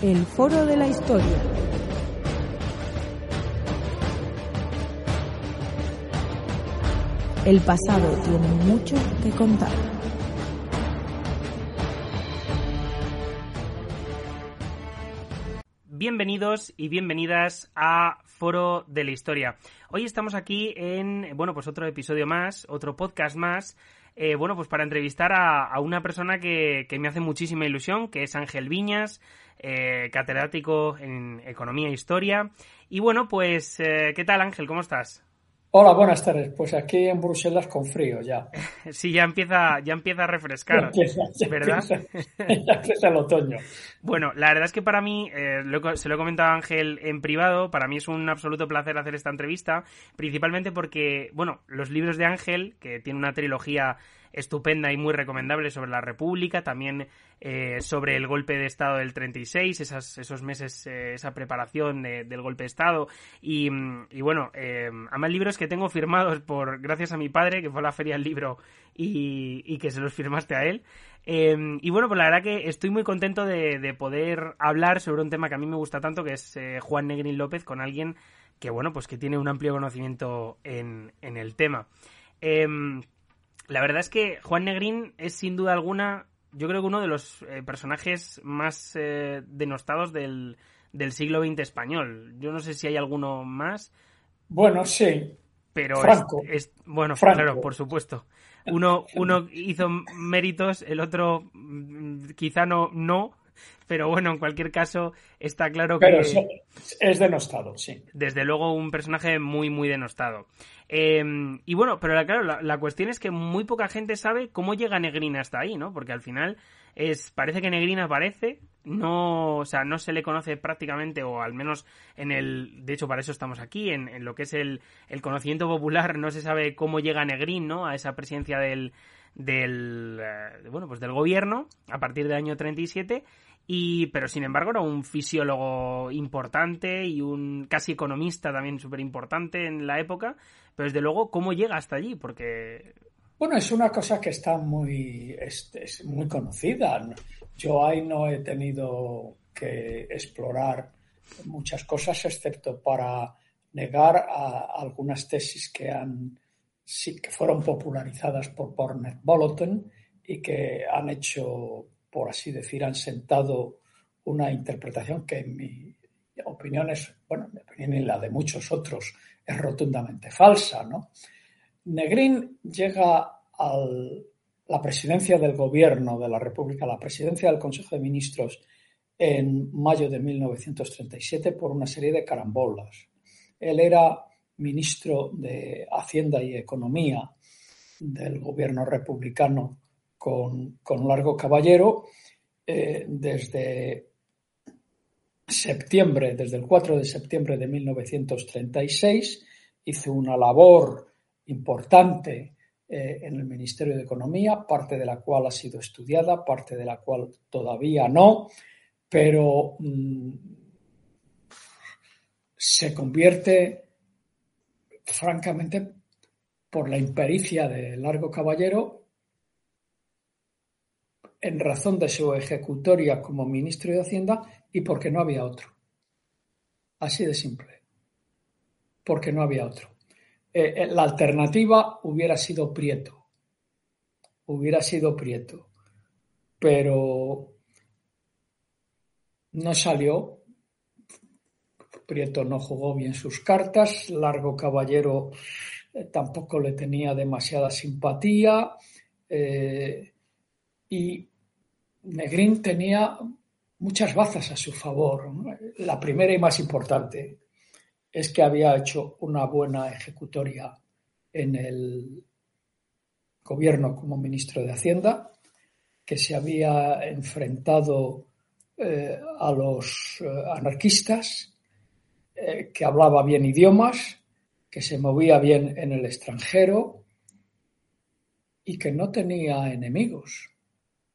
El Foro de la Historia. El pasado tiene mucho que contar. Bienvenidos y bienvenidas a Foro de la Historia. Hoy estamos aquí en, bueno, pues otro episodio más, otro podcast más, eh, bueno, pues para entrevistar a, una persona que, que, me hace muchísima ilusión, que es Ángel Viñas, eh, catedrático en Economía e Historia. Y bueno, pues, eh, ¿qué tal Ángel? ¿Cómo estás? Hola, buenas tardes. Pues aquí en Bruselas con frío ya. sí, ya empieza, ya empieza a refrescar, ¿verdad? ya empieza el otoño. Bueno, la verdad es que para mí, eh, se lo he comentado a Ángel en privado, para mí es un absoluto placer hacer esta entrevista, principalmente porque, bueno, los libros de Ángel, que tiene una trilogía estupenda y muy recomendable sobre la República, también eh, sobre el golpe de Estado del 36, esas, esos meses, eh, esa preparación del golpe de Estado y, y bueno, eh, además libros que tengo firmados por gracias a mi padre, que fue a la feria del libro y, y que se los firmaste a él. Em, y bueno, pues la verdad que estoy muy contento de, de, poder hablar sobre un tema que a mí me gusta tanto, que es Juan Negrín López, con alguien que, bueno, pues que tiene un amplio conocimiento en, en el tema. La verdad es que Juan Negrín es sin duda alguna, yo creo que uno de los eh, personajes más eh, denostados del, siglo XX español. Yo no sé si hay alguno más. Bueno, sí. Pero Franco. Es, bueno, claro, por supuesto. Uno, uno hizo méritos, el otro mm, quizá no, no, pero bueno, en cualquier caso, está claro que. es denostado, sí. Desde luego, un personaje muy, muy denostado. Em, y bueno, pero claro, la, cuestión es que muy poca gente sabe cómo llega Negrina hasta ahí, ¿no? Porque al final es parece que Negrina aparece, no, o sea, no se le conoce prácticamente, o al menos en el, de hecho para eso estamos aquí, en, lo que es el, el, conocimiento popular, no se sabe cómo llega Negrín, ¿no? A esa presidencia del, del, eh, bueno, pues del gobierno a partir del año 37 y, pero sin embargo era un fisiólogo importante y un casi economista también súper importante en la época. Pero desde luego, ¿cómo llega hasta allí? Porque. Bueno, es una cosa que está muy, es, muy conocida. Yo ahí no he tenido que explorar muchas cosas, excepto para negar a algunas tesis que han que fueron popularizadas por Bornet Bolton y que han hecho por así decir, han sentado una interpretación que en mi opinión es, bueno, mi opinión y la de muchos otros, es rotundamente falsa, ¿no? Negrín llega a la presidencia del gobierno de la República, a la presidencia del Consejo de Ministros en mayo de 1937 por una serie de carambolas. Él era ministro de Hacienda y Economía del gobierno republicano con, Largo Caballero eh, desde septiembre, desde el 4 de septiembre de 1936, hizo una labor importante eh, en el Ministerio de Economía, parte de la cual ha sido estudiada, parte de la cual todavía no, pero mm, se convierte, francamente, por la impericia de Largo Caballero, en razón de su ejecutoria como ministro de Hacienda y porque no había otro. Así de simple. Porque no había otro. Eh, eh, la alternativa hubiera sido Prieto. Hubiera sido Prieto. Pero no salió. Prieto no jugó bien sus cartas. Largo Caballero eh, tampoco le tenía demasiada simpatía. y Negrín tenía muchas bazas a su favor. La primera y más importante es que había hecho una buena ejecutoria en el gobierno como ministro de Hacienda, que se había enfrentado eh, a los eh, anarquistas, eh, que hablaba bien idiomas, que se movía bien en el extranjero y que no tenía enemigos.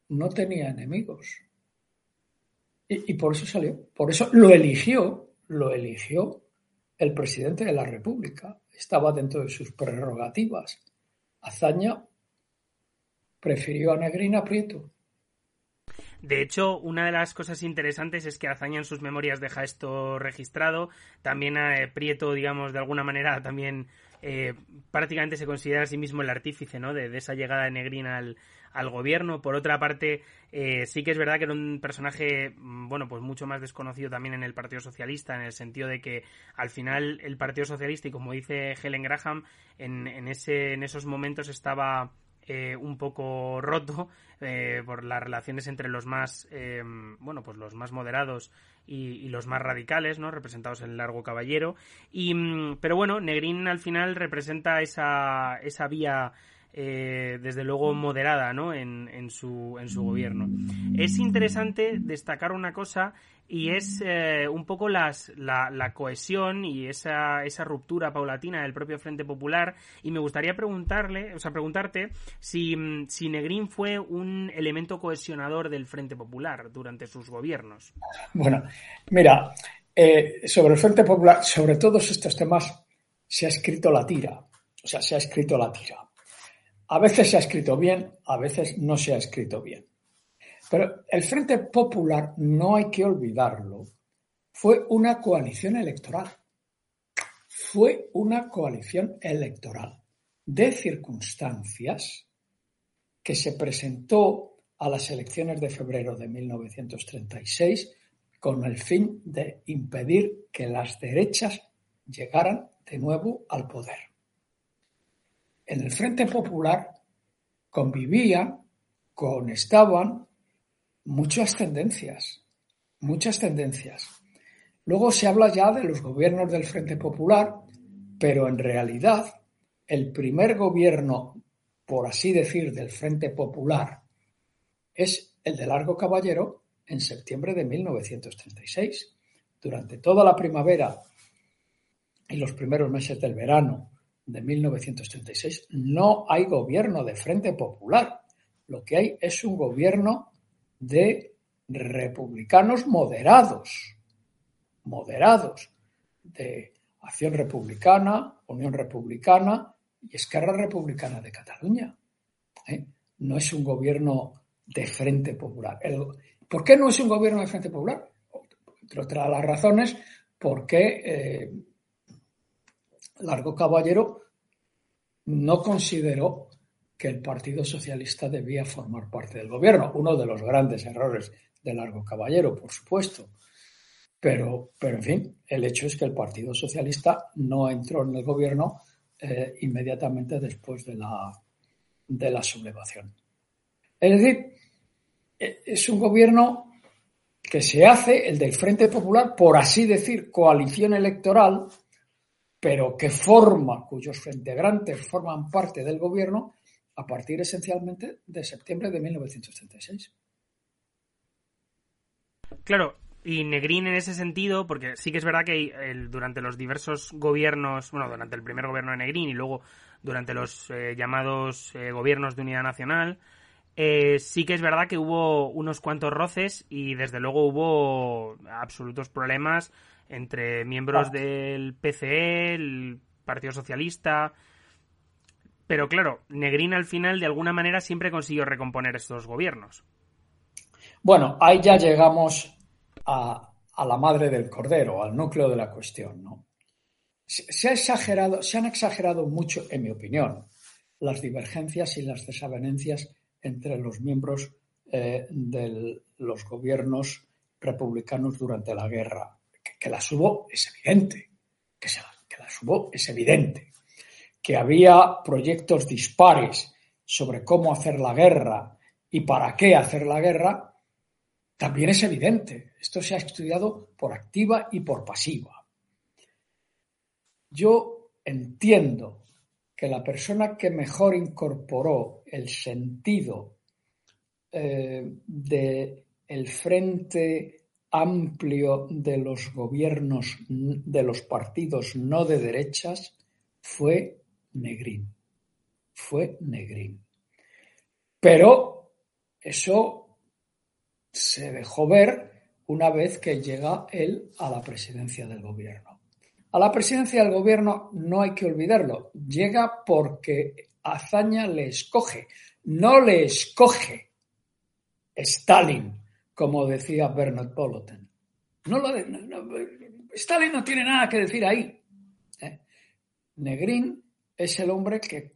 No tenía enemigos. Y, por eso salió. Por eso lo eligió, lo eligió el presidente de la República. Estaba dentro de sus prerrogativas. Azaña prefirió a Negrina Prieto. De hecho, una de las cosas interesantes es que Azaña en sus memorias deja esto registrado. También eh, Prieto, digamos, de alguna manera también eh, prácticamente se considera a sí mismo el artífice ¿no? de, esa llegada de Negrina al, al gobierno. Por otra parte, eh, sí que es verdad que era un personaje, mm, bueno, pues mucho más desconocido también en el Partido Socialista, en el sentido de que al final el Partido Socialista, y como dice Helen Graham, en, en, ese, en esos momentos estaba eh, un poco roto eh, por las relaciones entre los más eh, bueno pues los más moderados y, los más radicales no representados en el largo caballero y mm, pero bueno Negrín al final representa esa esa vía desde luego moderada ¿no? en, en, su, en su gobierno. Es interesante destacar una cosa y es eh, un poco las, la, la, cohesión y esa, esa ruptura paulatina del propio Frente Popular y me gustaría preguntarle, o sea, preguntarte si, si Negrín fue un elemento cohesionador del Frente Popular durante sus gobiernos. Bueno, mira, eh, sobre el Frente Popular, sobre todos estos temas se ha escrito la tira, o sea, se ha escrito la tira. A veces se ha escrito bien, a veces no se ha escrito bien. Pero el Frente Popular, no hay que olvidarlo, fue una coalición electoral. Fue una coalición electoral de circunstancias que se presentó a las elecciones de febrero de 1936 con el fin de impedir que las derechas llegaran de nuevo al poder. En el Frente Popular convivían, estaban muchas tendencias, muchas tendencias. Luego se habla ya de los gobiernos del Frente Popular, pero en realidad el primer gobierno, por así decir, del Frente Popular es el de Largo Caballero en septiembre de 1936. Durante toda la primavera y los primeros meses del verano de 1936 no hay gobierno de Frente Popular. Lo que hay es un gobierno de republicanos moderados, moderados, de Acción Republicana, Unión Republicana y Esquerra Republicana de Cataluña. ¿eh? No es un gobierno de Frente Popular. ¿Por qué no es un gobierno de Frente Popular? Entre otras las razones, porque eh, Largo Caballero no consideró que el Partido Socialista debía formar parte del gobierno. Uno de los grandes errores de Largo Caballero, por supuesto. Pero, pero en fin, el hecho es que el Partido Socialista no entró en el gobierno eh, inmediatamente después de la, de la sublevación. Es decir, e, es un gobierno que se hace, el del Frente Popular, por así decir, coalición electoral, pero que forma, cuyos integrantes forman parte del gobierno a partir esencialmente de septiembre de 1936. Claro, y Negrín en ese sentido, porque sí que es verdad que durante los diversos gobiernos, bueno, durante el primer gobierno de Negrín y luego durante los eh, llamados eh, gobiernos de unidad nacional, eh, sí que es verdad que hubo unos cuantos roces y desde luego hubo absolutos problemas entre miembros del PCE, el Partido Socialista, pero claro, Negrín al final de alguna manera siempre consiguió recomponer estos gobiernos. Bueno, ahí ya llegamos a, la madre del cordero, al núcleo de la cuestión, ¿no? Se, ha exagerado, se han exagerado mucho, en mi opinión, las divergencias y las desavenencias entre los miembros eh, de los gobiernos republicanos durante la guerra. Que, las hubo es evidente, que, que las hubo es evidente que había proyectos dispares sobre cómo hacer la guerra y para qué hacer la guerra, también es evidente. Esto se ha estudiado por activa y por pasiva. yo entiendo que la persona que mejor incorporó el sentido eh, de el frente amplio de los gobiernos de los partidos no de derechas fue Negrín. Fue Negrín. Pero eso se dejó ver una vez que llega él a la presidencia del gobierno. A la presidencia del gobierno no hay que olvidarlo, llega porque Azaña le escoge, no le escoge Stalin, como decía Bernard Polotin. No lo Stalin no tiene nada que decir ahí. ¿eh? Negrín es el hombre que,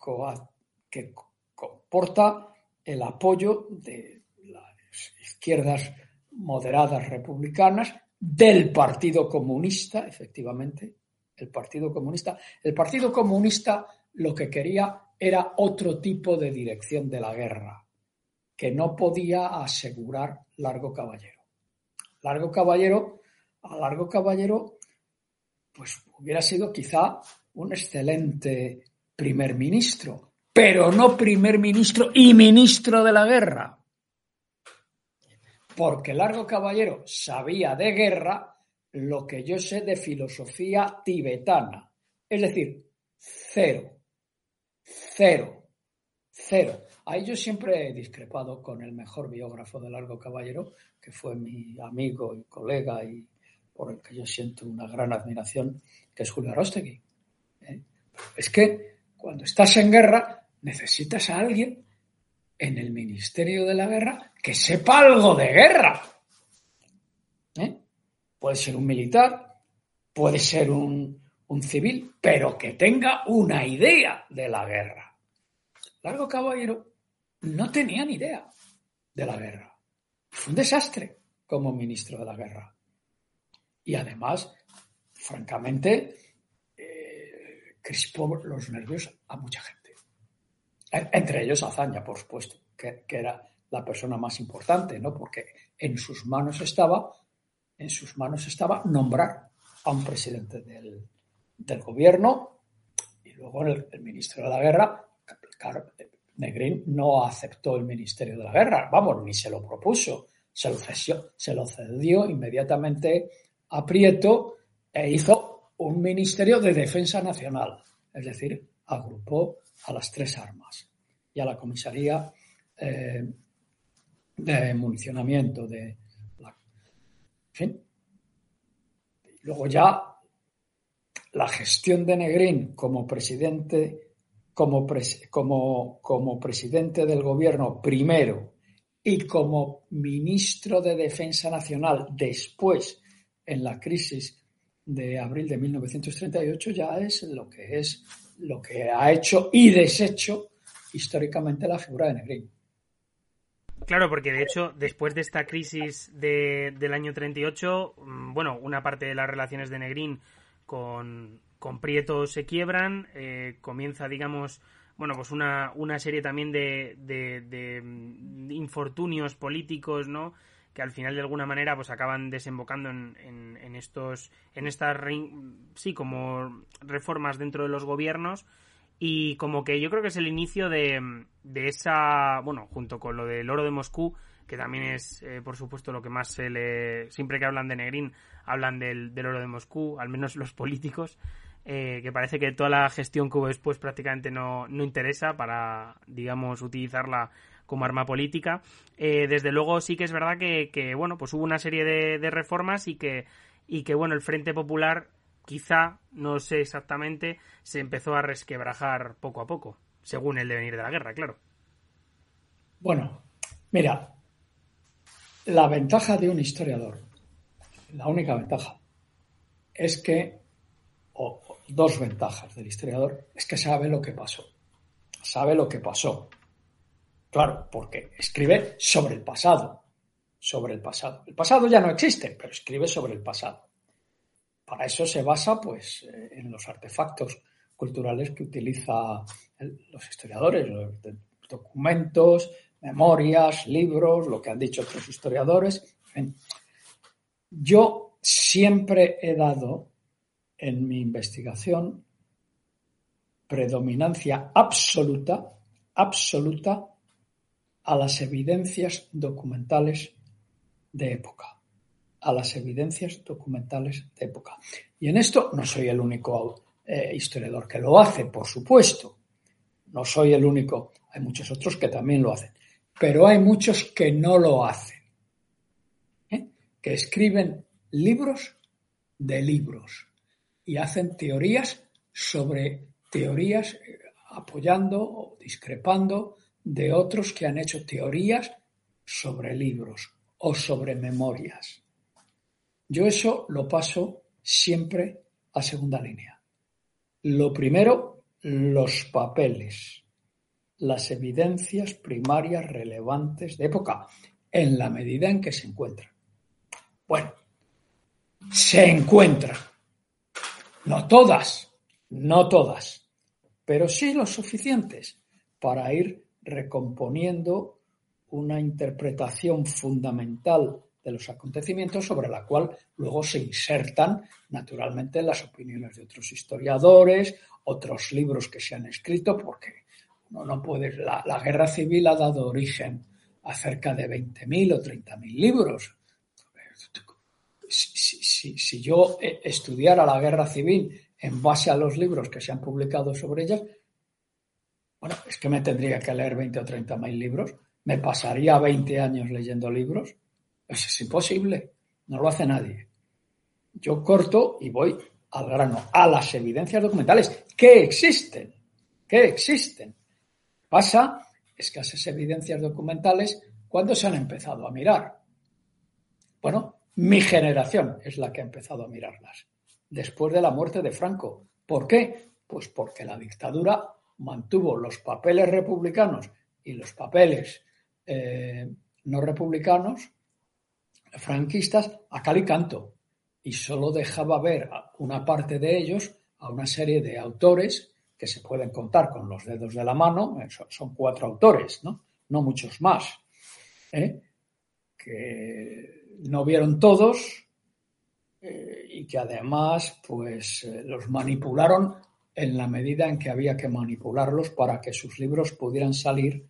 que comporta el apoyo de las izquierdas moderadas republicanas, del Partido Comunista, efectivamente, el Partido Comunista. El Partido Comunista lo que quería era otro tipo de dirección de la guerra, que no podía asegurar Largo Caballero. Largo Caballero, a Largo Caballero, pues hubiera sido quizá un excelente primer ministro, pero no primer ministro y ministro de la guerra porque Largo Caballero sabía de guerra lo que yo sé de filosofía tibetana. Es decir, cero, cero, cero. Ahí yo siempre he discrepado con el mejor biógrafo de Largo Caballero, que fue mi amigo y colega y por el que yo siento una gran admiración, que es Julio Arostegui. ¿eh? Es que cuando estás en guerra necesitas a alguien en el Ministerio de la Guerra que sepa algo de guerra. ¿Eh? Puede ser un militar, puede ser un, un civil, pero que tenga una idea de la guerra. Largo Caballero no tenía ni idea de la guerra. Fue un desastre como ministro de la guerra. Y además, francamente, eh, crispó los nervios a mucha gente. Entre ellos Azaña, por supuesto, que, era la persona más importante, ¿no? Porque en sus manos estaba, en sus manos estaba nombrar a un presidente del, gobierno y luego el, ministro de la guerra, claro, Negrín no aceptó el ministerio de la guerra, vamos, ni se lo propuso, se lo, cedió, inmediatamente a Prieto e hizo un ministerio de defensa nacional, es decir, agrupó a las tres armas y a la comisaría eh, de municionamiento de la... fin. Luego ya la gestión de Negrín como presidente, como, como, como presidente del gobierno primero y como ministro de Defensa Nacional después en la crisis de abril de 1938 ya es lo que es lo que ha hecho y deshecho históricamente la figura de Negrín. Claro, porque de hecho, después de esta crisis de, del año 38, mm, bueno, una parte de las relaciones de Negrín con, con Prieto se quiebran, eh, comienza, digamos, bueno, pues una, una serie también de, de, mm, infortunios políticos, ¿no? que al final de alguna manera pues acaban desembocando en, en, estos en estas sí como reformas dentro de los gobiernos y como que yo creo que es el inicio de, de esa bueno junto con lo del oro de Moscú que también es eh, por supuesto lo que más se le siempre que hablan de Negrín hablan del, del oro de Moscú al menos los políticos eh, que parece que toda la gestión que hubo después prácticamente no, no interesa para digamos utilizarla como arma política. Eh, desde luego sí que es verdad que, bueno, pues hubo una serie de, reformas y que, y que, bueno, el Frente Popular quizá, no sé exactamente, se empezó a resquebrajar poco a poco, según el devenir de la guerra, claro. Bueno, mira, la ventaja de un historiador, la única ventaja, es que, dos ventajas del historiador, es que sabe lo que pasó. Sabe lo que pasó. Claro, porque escribe sobre el pasado, sobre el pasado. El pasado ya no existe, pero escribe sobre el pasado. Para eso se basa, pues, eh, en los artefactos culturales que utiliza los historiadores, los documentos, memorias, libros, lo que han dicho otros historiadores. Yo siempre he dado en mi investigación predominancia absoluta, absoluta a las evidencias documentales de época, a las evidencias documentales de época. Y en esto no soy el único eh, historiador que lo hace, por supuesto. No soy el único, hay muchos otros que también lo hacen, pero hay muchos que no lo hacen, ¿eh? que escriben libros de libros y hacen teorías sobre teorías eh, apoyando o discrepando de otros que han hecho teorías sobre libros o sobre memorias. Yo eso lo paso siempre a segunda línea. Lo primero, los papeles, las evidencias primarias relevantes de época, en la medida en que se encuentran. Bueno, se encuentran. No todas, no todas, pero sí lo suficientes para ir recomponiendo una interpretación fundamental de los acontecimientos sobre la cual luego se insertan naturalmente las opiniones de otros historiadores, otros libros que se han escrito, porque uno no puede. La, la guerra civil ha dado origen a cerca de 20.000 o 30.000 libros. Si, yo estudiara la guerra civil en base a los libros que se han publicado sobre ellas, bueno, es que me tendría que leer 20 o 30 mil libros, me pasaría 20 años leyendo libros. Eso es imposible, no lo hace nadie. Yo corto y voy al grano, a las evidencias documentales que existen, que existen. Pasa escasas evidencias documentales cuando se han empezado a mirar. Bueno, mi generación es la que ha empezado a mirarlas después de la muerte de Franco. ¿Por qué? Pues porque la dictadura mantuvo los papeles republicanos y los papeles eh, no republicanos, franquistas, a cal y canto. Y solo dejaba ver una parte de ellos a una serie de autores que se pueden contar con los dedos de la mano, son cuatro autores, no, no muchos más, ¿eh? que no vieron todos eh, y que además pues eh, los manipularon en la medida en que había que manipularlos para que sus libros pudieran salir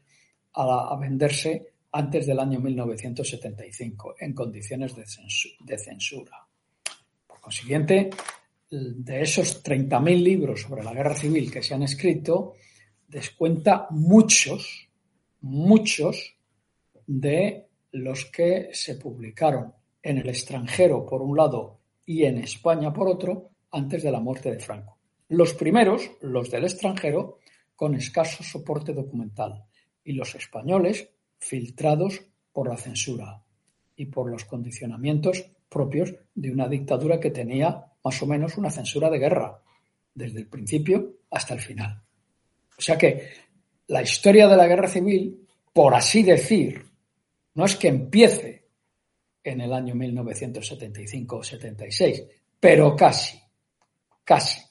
a, venderse antes del año 1975 en condiciones de censura. Por consiguiente, de esos 30.000 libros sobre la guerra civil que se han escrito, descuenta muchos, muchos de los que se publicaron en el extranjero por un lado y en España por otro antes de la muerte de Franco. Los primeros, los del extranjero, con escaso soporte documental y los españoles filtrados por la censura y por los condicionamientos propios de una dictadura que tenía más o menos una censura de guerra, desde el principio hasta el final. O sea que la historia de la guerra civil, por así decir, no es que empiece en el año 1975 o 76, pero casi, casi.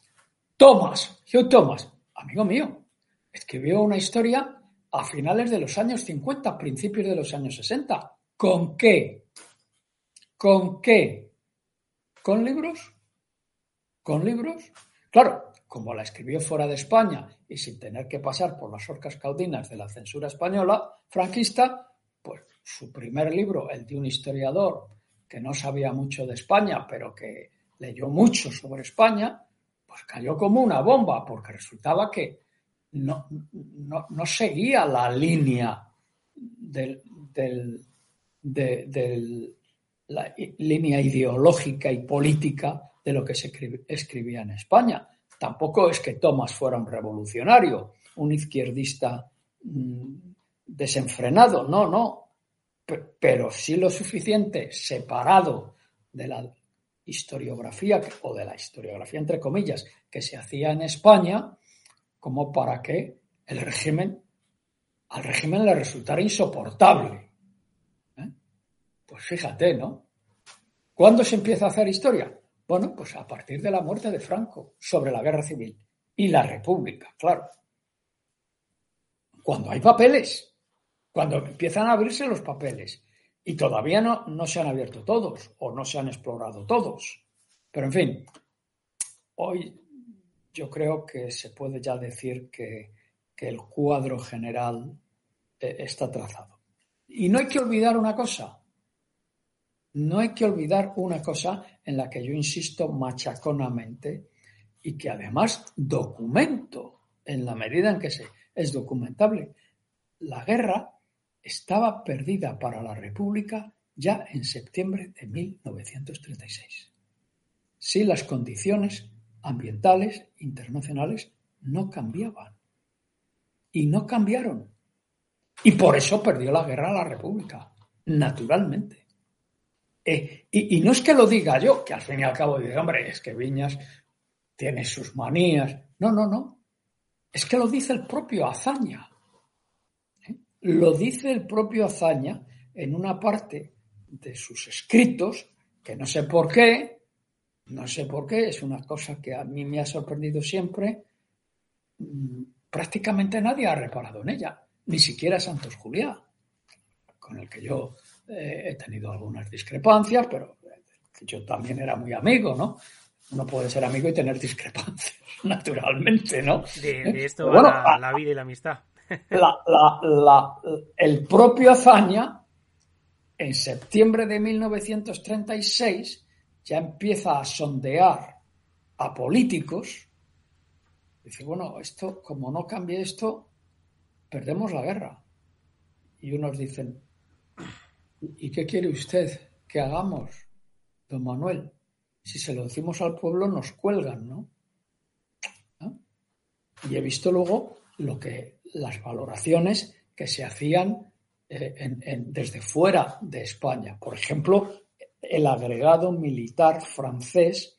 Thomas, Hugh Thomas, amigo mío, escribió una historia a finales de los años 50, principios de los años 60. ¿Con qué? ¿Con qué? ¿Con libros? ¿Con libros? Claro, como la escribió fuera de España y sin tener que pasar por las orcas caudinas de la censura española franquista, pues su primer libro, el de un historiador que no sabía mucho de España, pero que leyó mucho sobre España, pues cayó como una bomba, porque resultaba que no, no, seguía la línea del, de, la línea ideológica y política de lo que se escribía en España. Tampoco es que Tomás fuera un revolucionario, un izquierdista mm, desenfrenado, no, no, pero sí lo suficiente separado de la historiografía o de la historiografía entre comillas que se hacía en España como para que el régimen al régimen le resultara insoportable. ¿eh? Pues fíjate, ¿no? ¿Cuándo se empieza a hacer historia? Bueno, pues a partir de la muerte de Franco sobre la guerra civil y la república, claro. Cuando hay papeles, cuando empiezan a abrirse los papeles. Y todavía no, no se han abierto todos o no se han explorado todos. Pero en fin, hoy yo creo que se puede ya decir que, el cuadro general eh, está trazado. Y no hay que olvidar una cosa, no hay que olvidar una cosa en la que yo insisto machaconamente y que además documento en la medida en que se, es documentable. La guerra estaba perdida para la República ya en septiembre de 1936. Si las condiciones ambientales internacionales no cambiaban. Y no cambiaron. Y por eso perdió la guerra la República, naturalmente. Eh, y, no es que lo diga yo, que al fin y al cabo diga, hombre, es que Viñas tiene sus manías. No, no, no. Es que lo dice el propio Azaña. ¿Eh? Lo dice el propio Azaña en una parte de sus escritos, que no sé por qué, no sé por qué, es una cosa que a mí me ha sorprendido siempre. Mm, prácticamente nadie ha reparado en ella, ni siquiera Santos Juliá, con el que yo eh, he tenido algunas discrepancias, pero yo también era muy amigo, ¿no? Uno puede ser amigo y tener discrepancias, naturalmente, ¿no? De, esto va la, vida y la amistad. El propio Azaña, en septiembre de 1936, ya empieza a sondear a políticos, dice, bueno, esto, como no cambie esto, perdemos la guerra. Y unos dicen, ¿y qué quiere usted que hagamos, don Manuel? Si se lo decimos al pueblo, nos cuelgan, ¿no? Y he visto luego lo que las valoraciones que se hacían eh, desde fuera de España. Por ejemplo, el agregado militar francés,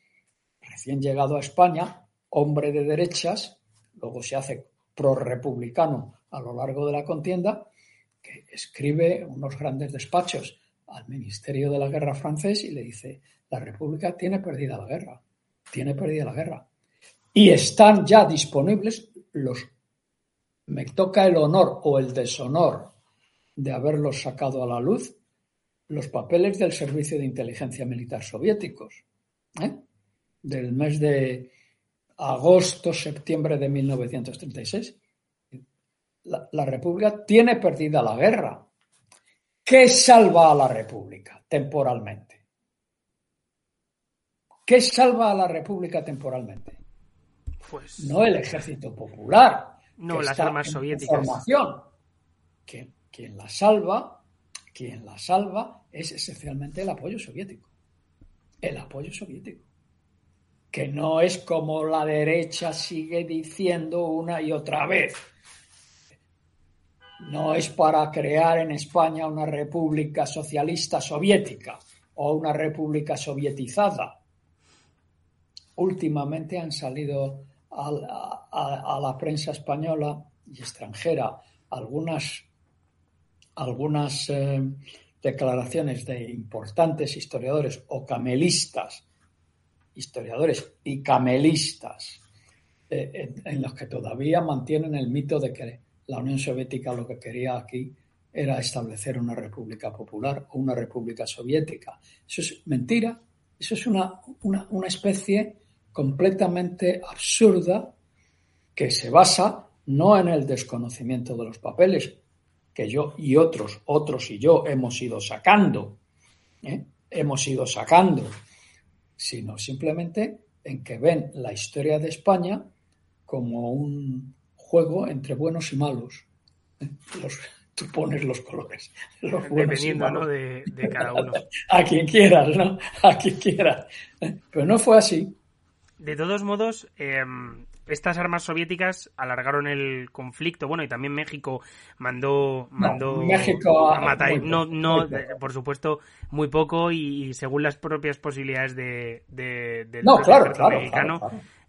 recién llegado a España, hombre de derechas, luego se hace pro-republicano a lo largo de la contienda, que escribe unos grandes despachos al Ministerio de la Guerra francés y le dice, la República tiene perdida la guerra, tiene perdida la guerra. Y están ya disponibles los, me toca el honor o el deshonor de haberlos sacado a la luz, los papeles del Servicio de Inteligencia Militar soviéticos, ¿eh? del mes de agosto-septiembre de 1936. La, la, República tiene perdida la guerra. ¿Qué salva a la República temporalmente? ¿Qué salva a la República temporalmente? Pues... No el ejército popular. No, las armas soviéticas. Formación. quien la salva quien la salva es esencialmente el apoyo soviético. El apoyo soviético. Que no es como la derecha sigue diciendo una y otra vez. No es para crear en España una república socialista soviética o una república sovietizada. Últimamente han salido a, la prensa española y extranjera algunas algunas eh, declaraciones de importantes historiadores o camelistas, historiadores y camelistas, eh, en, los que todavía mantienen el mito de que la Unión Soviética lo que quería aquí era establecer una república popular o una república soviética. Eso es mentira, eso es una, una especie completamente absurda que se basa no en el desconocimiento de los papeles, que yo y otros, otros y yo hemos ido sacando, ¿eh? hemos ido sacando, sino simplemente en que ven la historia de España como un juego entre buenos y malos. ¿eh? tú pones los colores. Dependiendo ¿no? de, cada uno. A quien quieras, ¿no? A quien quieras. ¿eh? Pero no fue así. De todos modos, estas armas soviéticas alargaron el conflicto, bueno, y también México mandó, mandó México a, matar, no, no, por supuesto, muy poco y, según las propias posibilidades de, del no, claro, mexicano,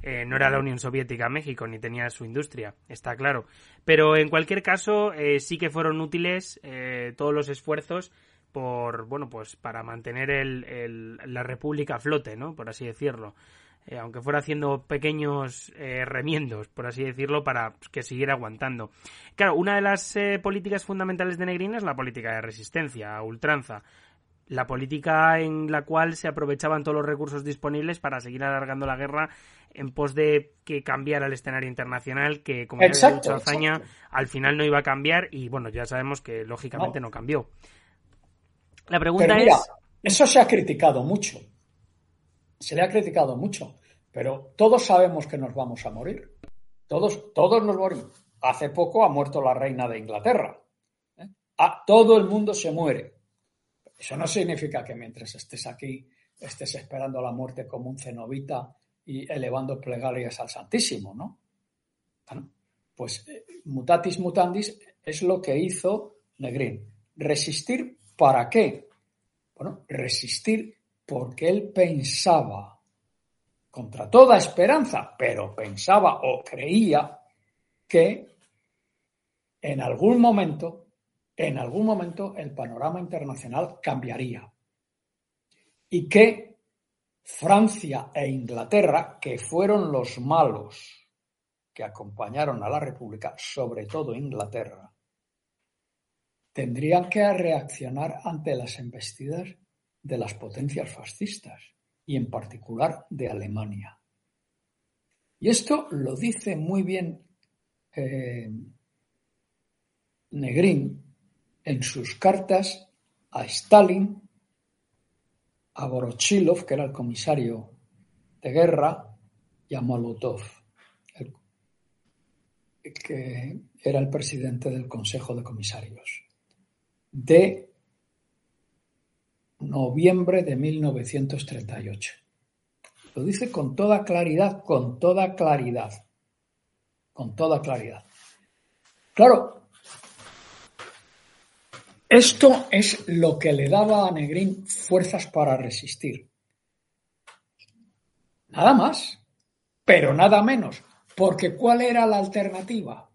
eh, no era la Unión Soviética México ni tenía su industria, está claro. Pero en cualquier caso, eh, sí que fueron útiles eh, todos los esfuerzos por, bueno, pues para mantener el, la República a flote, ¿no? Por así decirlo. Eh, aunque fuera haciendo pequeños eh, remiendos, por así decirlo, para que siguiera aguantando. Claro, una de las eh, políticas fundamentales de Negrín es la política de resistencia, a ultranza. La política en la cual se aprovechaban todos los recursos disponibles para seguir alargando la guerra en pos de que cambiara el escenario internacional, que como ya había dicho Azaña, al final no iba a cambiar y bueno, ya sabemos que lógicamente no, cambió. La pregunta es... Eso se ha criticado mucho. Se le ha criticado mucho, pero todos sabemos que nos vamos a morir. Todos, todos nos morimos. Hace poco ha muerto la reina de Inglaterra. ¿eh? Ah, todo el mundo se muere. Eso no significa que mientras estés aquí estés esperando la muerte como un cenobita y elevando plegarias al Santísimo, ¿no? pues eh, mutatis mutandis es lo que hizo Negrín. ¿Resistir para qué? Bueno, resistir porque él pensaba, contra toda esperanza, pero pensaba o creía que en algún momento, en algún momento el panorama internacional cambiaría. Y que Francia e Inglaterra, que fueron los malos que acompañaron a la República, sobre todo Inglaterra, tendrían que reaccionar ante las embestidas de las potencias fascistas y en particular de Alemania. Y esto lo dice muy bien eh, Negrín en sus cartas a Stalin, a Vorochilov, que era el comisario de guerra, y a Molotov, que era el presidente del Consejo de Comisarios, de noviembre de 1938. Lo dice con toda claridad, con toda claridad, con toda claridad. Claro, esto es lo que le daba a Negrín fuerzas para resistir. Nada más, pero nada menos, porque ¿cuál era la alternativa?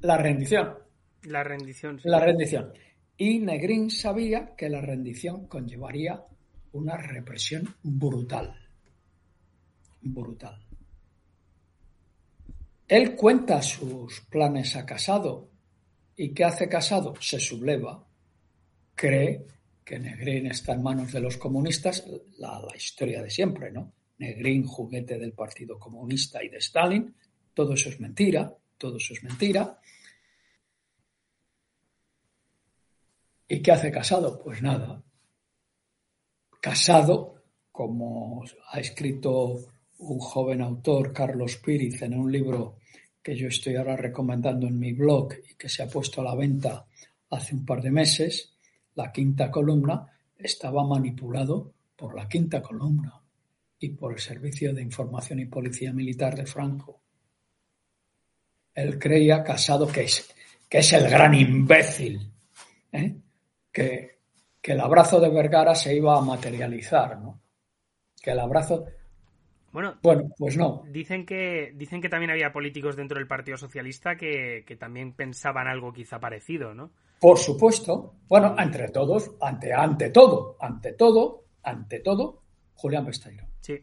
La rendición. La rendición. La rendición. Y Negrín sabía que la rendición conllevaría una represión brutal. Brutal. Él cuenta sus planes a Casado ¿Y qué hace Casado? Se subleva, cree que Negrín está en manos de los comunistas, la, historia de siempre, ¿no? Negrín, juguete del Partido Comunista y de Stalin, todo eso es mentira, todo eso es mentira. ¿Y qué hace Casado? Pues nada. Casado, como ha escrito un joven autor, Carlos Píriz, en un libro que yo estoy ahora recomendando en mi blog y que se ha puesto a la venta hace un par de meses, la quinta columna, estaba manipulado por la quinta columna y por el Servicio de Información y Policía Militar de Franco. Él creía, Casado, que es, el gran imbécil, ¿eh? Que, que el abrazo de Vergara se iba a materializar, ¿no? que el abrazo bueno, pues no. Dicen que, dicen que también había políticos dentro del Partido Socialista que, también pensaban algo quizá parecido, ¿no? Por supuesto. Bueno, entre todos, ante, ante todo, ante todo, ante todo, Julián Besteiro. Sí.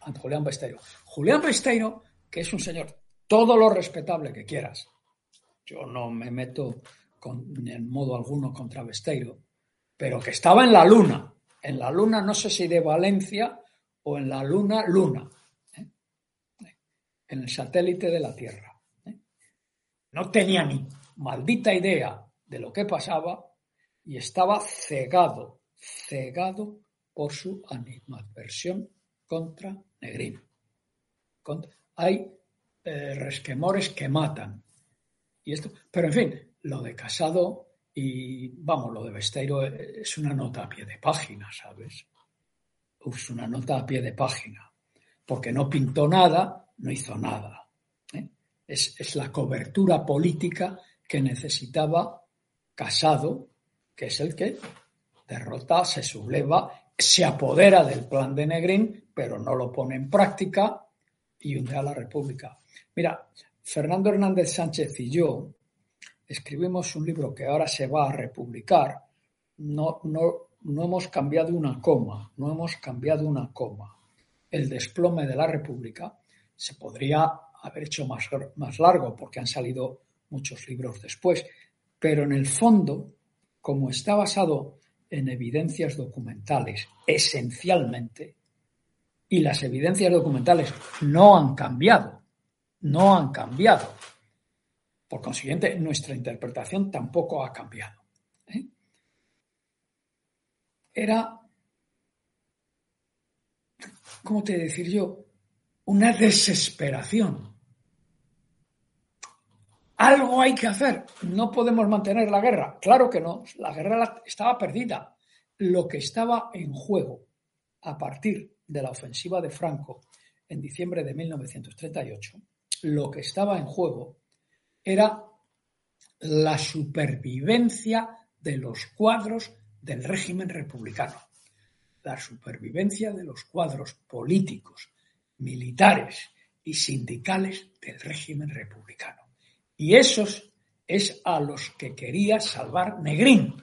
Ante Julián Besteiro. Julián Besteiro, que es un señor todo lo respetable que quieras. Yo no me meto en modo alguno contra Besteiro, pero que estaba en la luna. En la luna, no sé si de Valencia o en la luna, luna, ¿eh? en el satélite de la Tierra. ¿eh? No tenía ni maldita idea de lo que pasaba y estaba cegado, cegado por su animadversión contra Negrín. hay eh, resquemores que matan. Y esto, pero en fin, lo de Casado y, vamos, lo de Besteiro es una nota a pie de página, ¿sabes? es una nota a pie de página, porque no pintó nada, no hizo nada. ¿eh? Es, la cobertura política que necesitaba Casado, que es el que derrota, se subleva, se apodera del plan de Negrín, pero no lo pone en práctica y hunde a la República. Mira, Fernando Hernández Sánchez y yo escribimos un libro que ahora se va a republicar, no, no, no hemos cambiado una coma, no hemos cambiado una coma. El desplome de la República se podría haber hecho más, más largo porque han salido muchos libros después, pero en el fondo, como está basado en evidencias documentales, esencialmente, y las evidencias documentales no han cambiado, no han cambiado. Por consiguiente, nuestra interpretación tampoco ha cambiado. ¿eh? Era, ¿cómo te decir yo? Una desesperación. Algo hay que hacer. No podemos mantener la guerra. Claro que no. La guerra estaba perdida. Lo que estaba en juego a partir de la ofensiva de Franco en diciembre de 1938, lo que estaba en juego era la supervivencia de los cuadros del régimen republicano, la supervivencia de los cuadros políticos, militares y sindicales del régimen republicano. Y esos es a los que quería salvar Negrín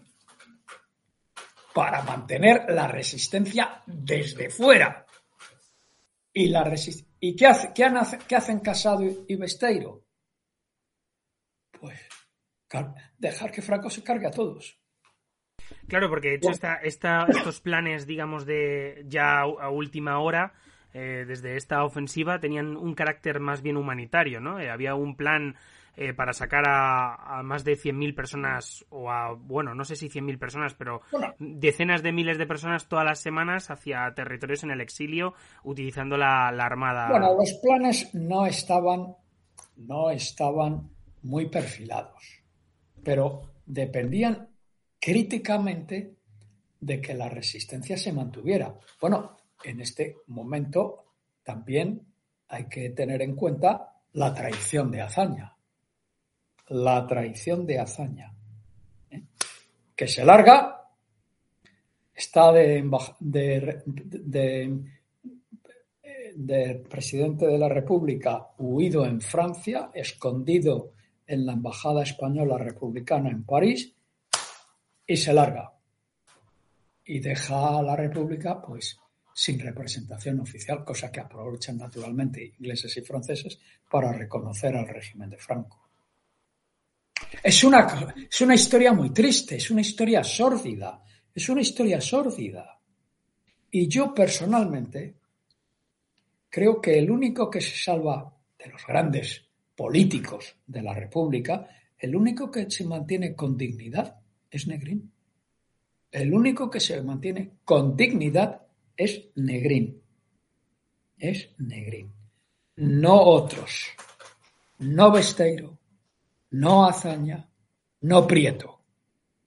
para mantener la resistencia desde fuera. ¿Y, la ¿Y qué, hace, qué hacen Casado y Besteiro? Dejar que Franco se cargue a todos. Claro, porque de hecho estos planes, digamos, de ya a última hora, eh, desde esta ofensiva, tenían un carácter más bien humanitario, ¿no? Eh, había un plan eh, para sacar a, más de 100.000 personas, o a, bueno, no sé si 100.000 personas, pero decenas de miles de personas todas las semanas hacia territorios en el exilio, utilizando la, la Armada. Bueno, los planes no estaban, no estaban muy perfilados, pero dependían críticamente de que la resistencia se mantuviera. Bueno, en este momento también hay que tener en cuenta la traición de Azaña. La traición de Azaña. ¿eh? Que se larga, está de, de presidente de la República huido en Francia, escondido en la Embajada Española Republicana en París y se larga. Y deja a la República pues sin representación oficial, cosa que aprovechan naturalmente ingleses y franceses para reconocer al régimen de Franco. Es una, es una historia muy triste, es una historia sórdida, es una historia sórdida. Y yo personalmente creo que el único que se salva de los grandes políticos de la República, el único que se mantiene con dignidad es Negrín. El único que se mantiene con dignidad es Negrín. Es Negrín. No otros. No Besteiro. No Azaña. No Prieto.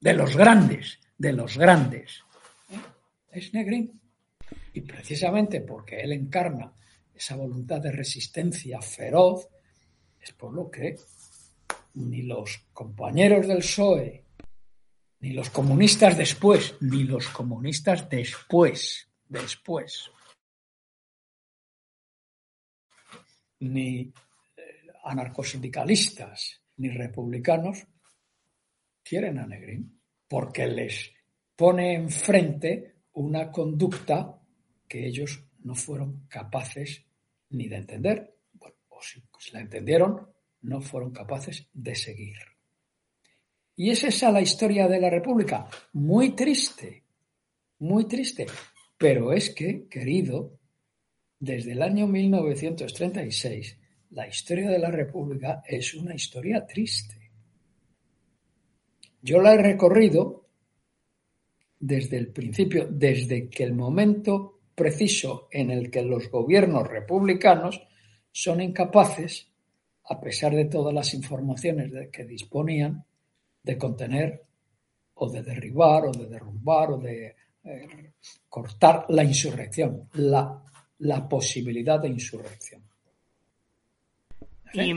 De los grandes. De los grandes. Es Negrín. Y precisamente porque él encarna esa voluntad de resistencia feroz, es por lo que ni los compañeros del PSOE, ni los comunistas después, ni los comunistas después, después, ni eh, anarcosindicalistas, ni republicanos, quieren a Negrín, porque les pone enfrente una conducta que ellos no fueron capaces ni de entender si la entendieron, no fueron capaces de seguir. Y es esa la historia de la República. Muy triste, muy triste. Pero es que, querido, desde el año 1936, la historia de la República es una historia triste. Yo la he recorrido desde el principio, desde que el momento preciso en el que los gobiernos republicanos son incapaces, a pesar de todas las informaciones de que disponían, de contener o de derribar o de derrumbar o de eh, cortar la insurrección, la, la, posibilidad de insurrección. Y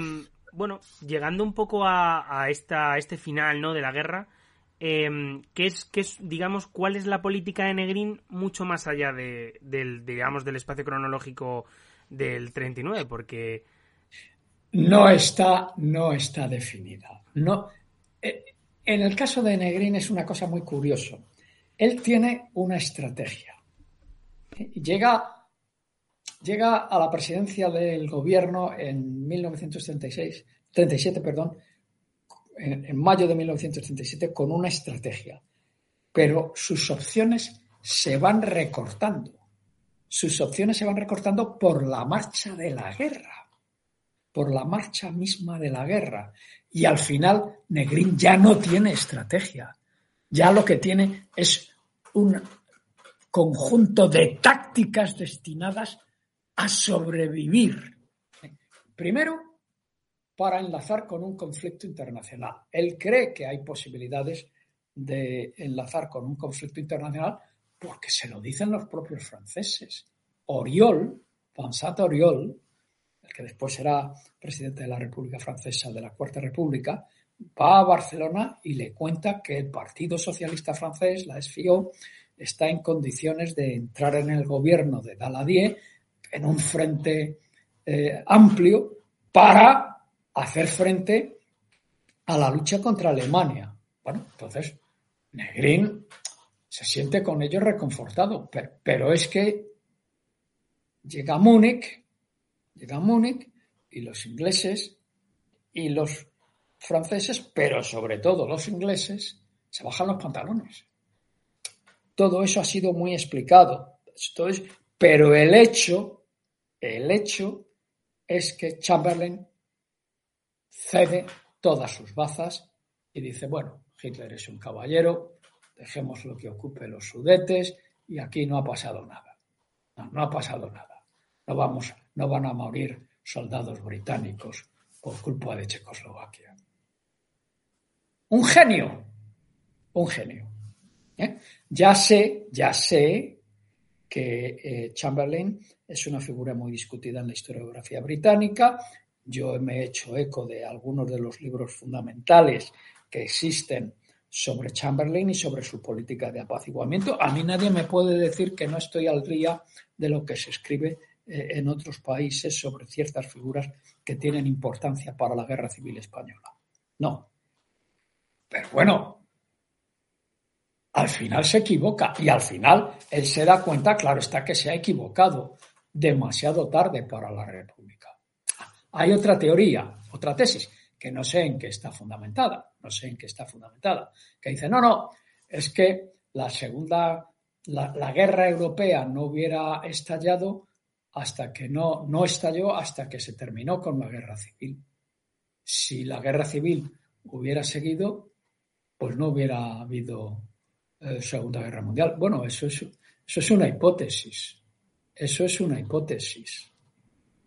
bueno, llegando un poco a, esta, este final ¿no? de la guerra, ¿qué, es, qué es, digamos, cuál es la política de Negrín mucho más allá de, del, digamos, del espacio cronológico del 39, porque... No está, no está definida. No, eh, en el caso de Negrín es una cosa muy curiosa. Él tiene una estrategia. Llega, llega a la presidencia del gobierno en 1936, 37, perdón, en, en mayo de 1937 con una estrategia. Pero sus opciones se van recortando sus opciones se van recortando por la marcha de la guerra, por la marcha misma de la guerra. Y al final, Negrín ya no tiene estrategia, ya lo que tiene es un conjunto de tácticas destinadas a sobrevivir. Primero, para enlazar con un conflicto internacional. Él cree que hay posibilidades de enlazar con un conflicto internacional porque se lo dicen los propios franceses. Oriol, Vincent Oriol, el que después será presidente de la República Francesa de la Cuarta República, va a Barcelona y le cuenta que el Partido Socialista francés, la SFIO, está en condiciones de entrar en el gobierno de Daladier en un frente eh, amplio para hacer frente a la lucha contra Alemania. Bueno, entonces Negrín se siente con ello reconfortado, pero, es que llega Múnich, llega Múnich y los ingleses y los franceses, pero sobre todo los ingleses, se bajan los pantalones. Todo eso ha sido muy explicado. Esto es, pero el hecho, el hecho es que Chamberlain cede todas sus bazas y dice, bueno, Hitler es un caballero, dejemos lo que ocupe los sudetes y aquí no ha pasado nada. No, ha pasado nada. No, vamos, no van a morir soldados británicos por culpa de Checoslovaquia. Un genio, un genio. ¿eh? Ya sé, ya sé que eh, Chamberlain es una figura muy discutida en la historiografía británica, yo me he hecho eco de algunos de los libros fundamentales que existen sobre Chamberlain y sobre su política de apaciguamiento. A mí nadie me puede decir que no estoy al día de lo que se escribe eh, en otros países sobre ciertas figuras que tienen importancia para la guerra civil española. No. Pero bueno, al final se equivoca y al final él se da cuenta, claro está, que se ha equivocado demasiado tarde para la República. Hay otra teoría, otra tesis, que no sé en qué está fundamentada, no sé en qué está fundamentada, que dice, no, no, es que la segunda, la, guerra europea no hubiera estallado hasta que no, no estalló hasta que se terminó con la guerra civil. Si la guerra civil hubiera seguido, pues no hubiera habido eh, Segunda Guerra Mundial. Bueno, eso es, eso es una hipótesis. Eso es una hipótesis.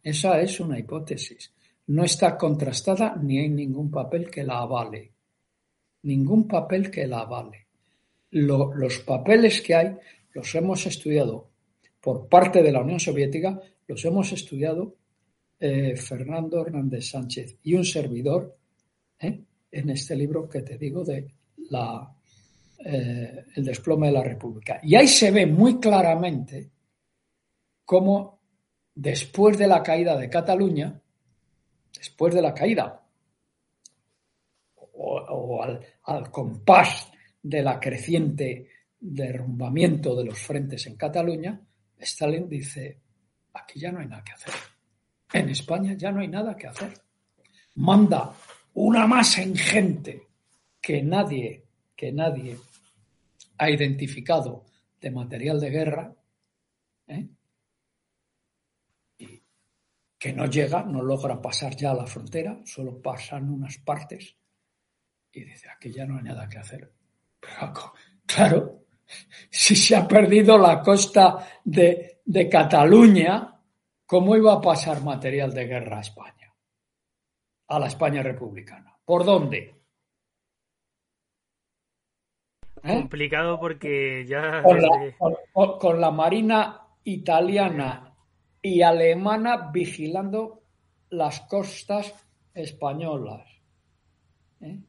Esa es una hipótesis. No está contrastada ni hay ningún papel que la avale. Ningún papel que la avale. los papeles que hay los hemos estudiado por parte de la Unión Soviética, los hemos estudiado eh, Fernando Hernández Sánchez y un servidor eh, en este libro que te digo de la, eh, El desplome de la República. Y ahí se ve muy claramente cómo después de la caída de Cataluña, después de la caída, o, al, compás de la creciente derrumbamiento de los frentes en Cataluña, Stalin dice, aquí ya no hay nada que hacer. En España ya no hay nada que hacer. Manda una masa ingente que nadie, que nadie ha identificado de material de guerra, ¿eh? que no llega, no logra pasar ya a la frontera, solo pasan unas partes y dice, aquí ya no hay nada que hacer. claro, si se ha perdido la costa de, de Cataluña, ¿cómo iba a pasar material de guerra a España? A la España republicana. ¿Por dónde? ¿Eh? Complicado porque ya... con la Marina italiana y alemana vigilando las costas españolas. ¿eh?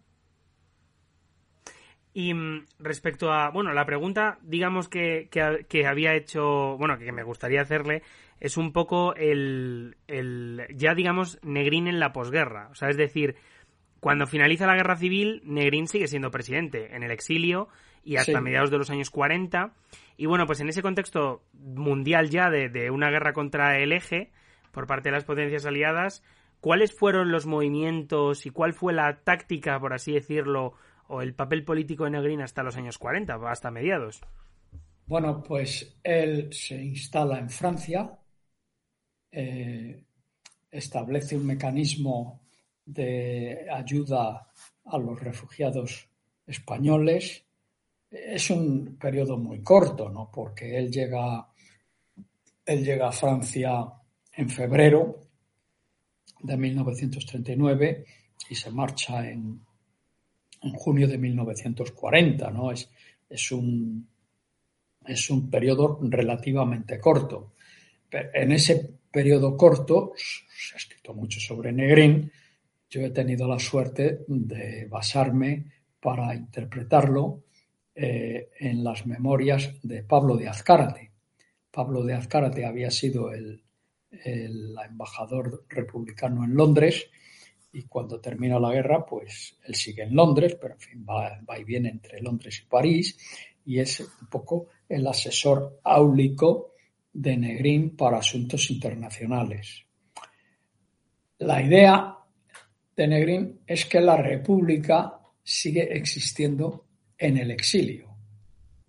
Y mm, respecto a, bueno, la pregunta, digamos que, que, había hecho, bueno, que me gustaría hacerle, es un poco el, el, ya digamos, Negrín en la posguerra. O sea, es decir, cuando finaliza la guerra civil, Negrín sigue siendo presidente en el exilio y hasta mediados de los años 40. Y bueno, pues en ese contexto mundial ya de, una guerra contra el eje por parte de las potencias aliadas, ¿cuáles fueron los movimientos y cuál fue la táctica, por así decirlo, o el papel político de Negrín hasta los años 40, hasta mediados? Bueno, pues él se instala en Francia, eh, establece un mecanismo de ayuda a los refugiados españoles. Es un periodo muy corto, ¿no? Porque él llega, él llega a Francia en febrero de 1939 y se marcha en, en junio de 1940, ¿no? Es, es un, es un periodo relativamente corto. En ese periodo corto, se ha escrito mucho sobre Negrín, yo he tenido la suerte de basarme para interpretarlo eh, en las memorias de Pablo de Azcárate. Pablo de Azcárate había sido el, el embajador republicano en Londres y cuando termina la guerra, pues él sigue en Londres, pero en fin, va, va, y viene entre Londres y París y es un poco el asesor áulico de Negrín para asuntos internacionales. La idea de Negrín es que la República sigue existiendo en el exilio,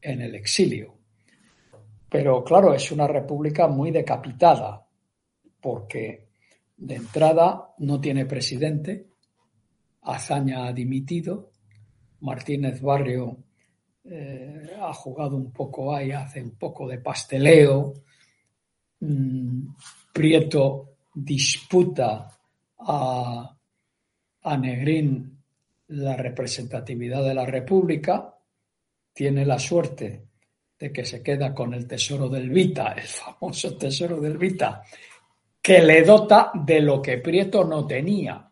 en el exilio. Pero claro, es una república muy decapitada, porque de entrada no tiene presidente, Azaña ha dimitido, Martínez Barrio eh, ha jugado un poco ahí, hace un poco de pasteleo, mm, Prieto disputa a, a Negrín la representatividad de la República, tiene la suerte de que se queda con el tesoro del Vita, el famoso tesoro del Vita, que le dota de lo que Prieto no tenía.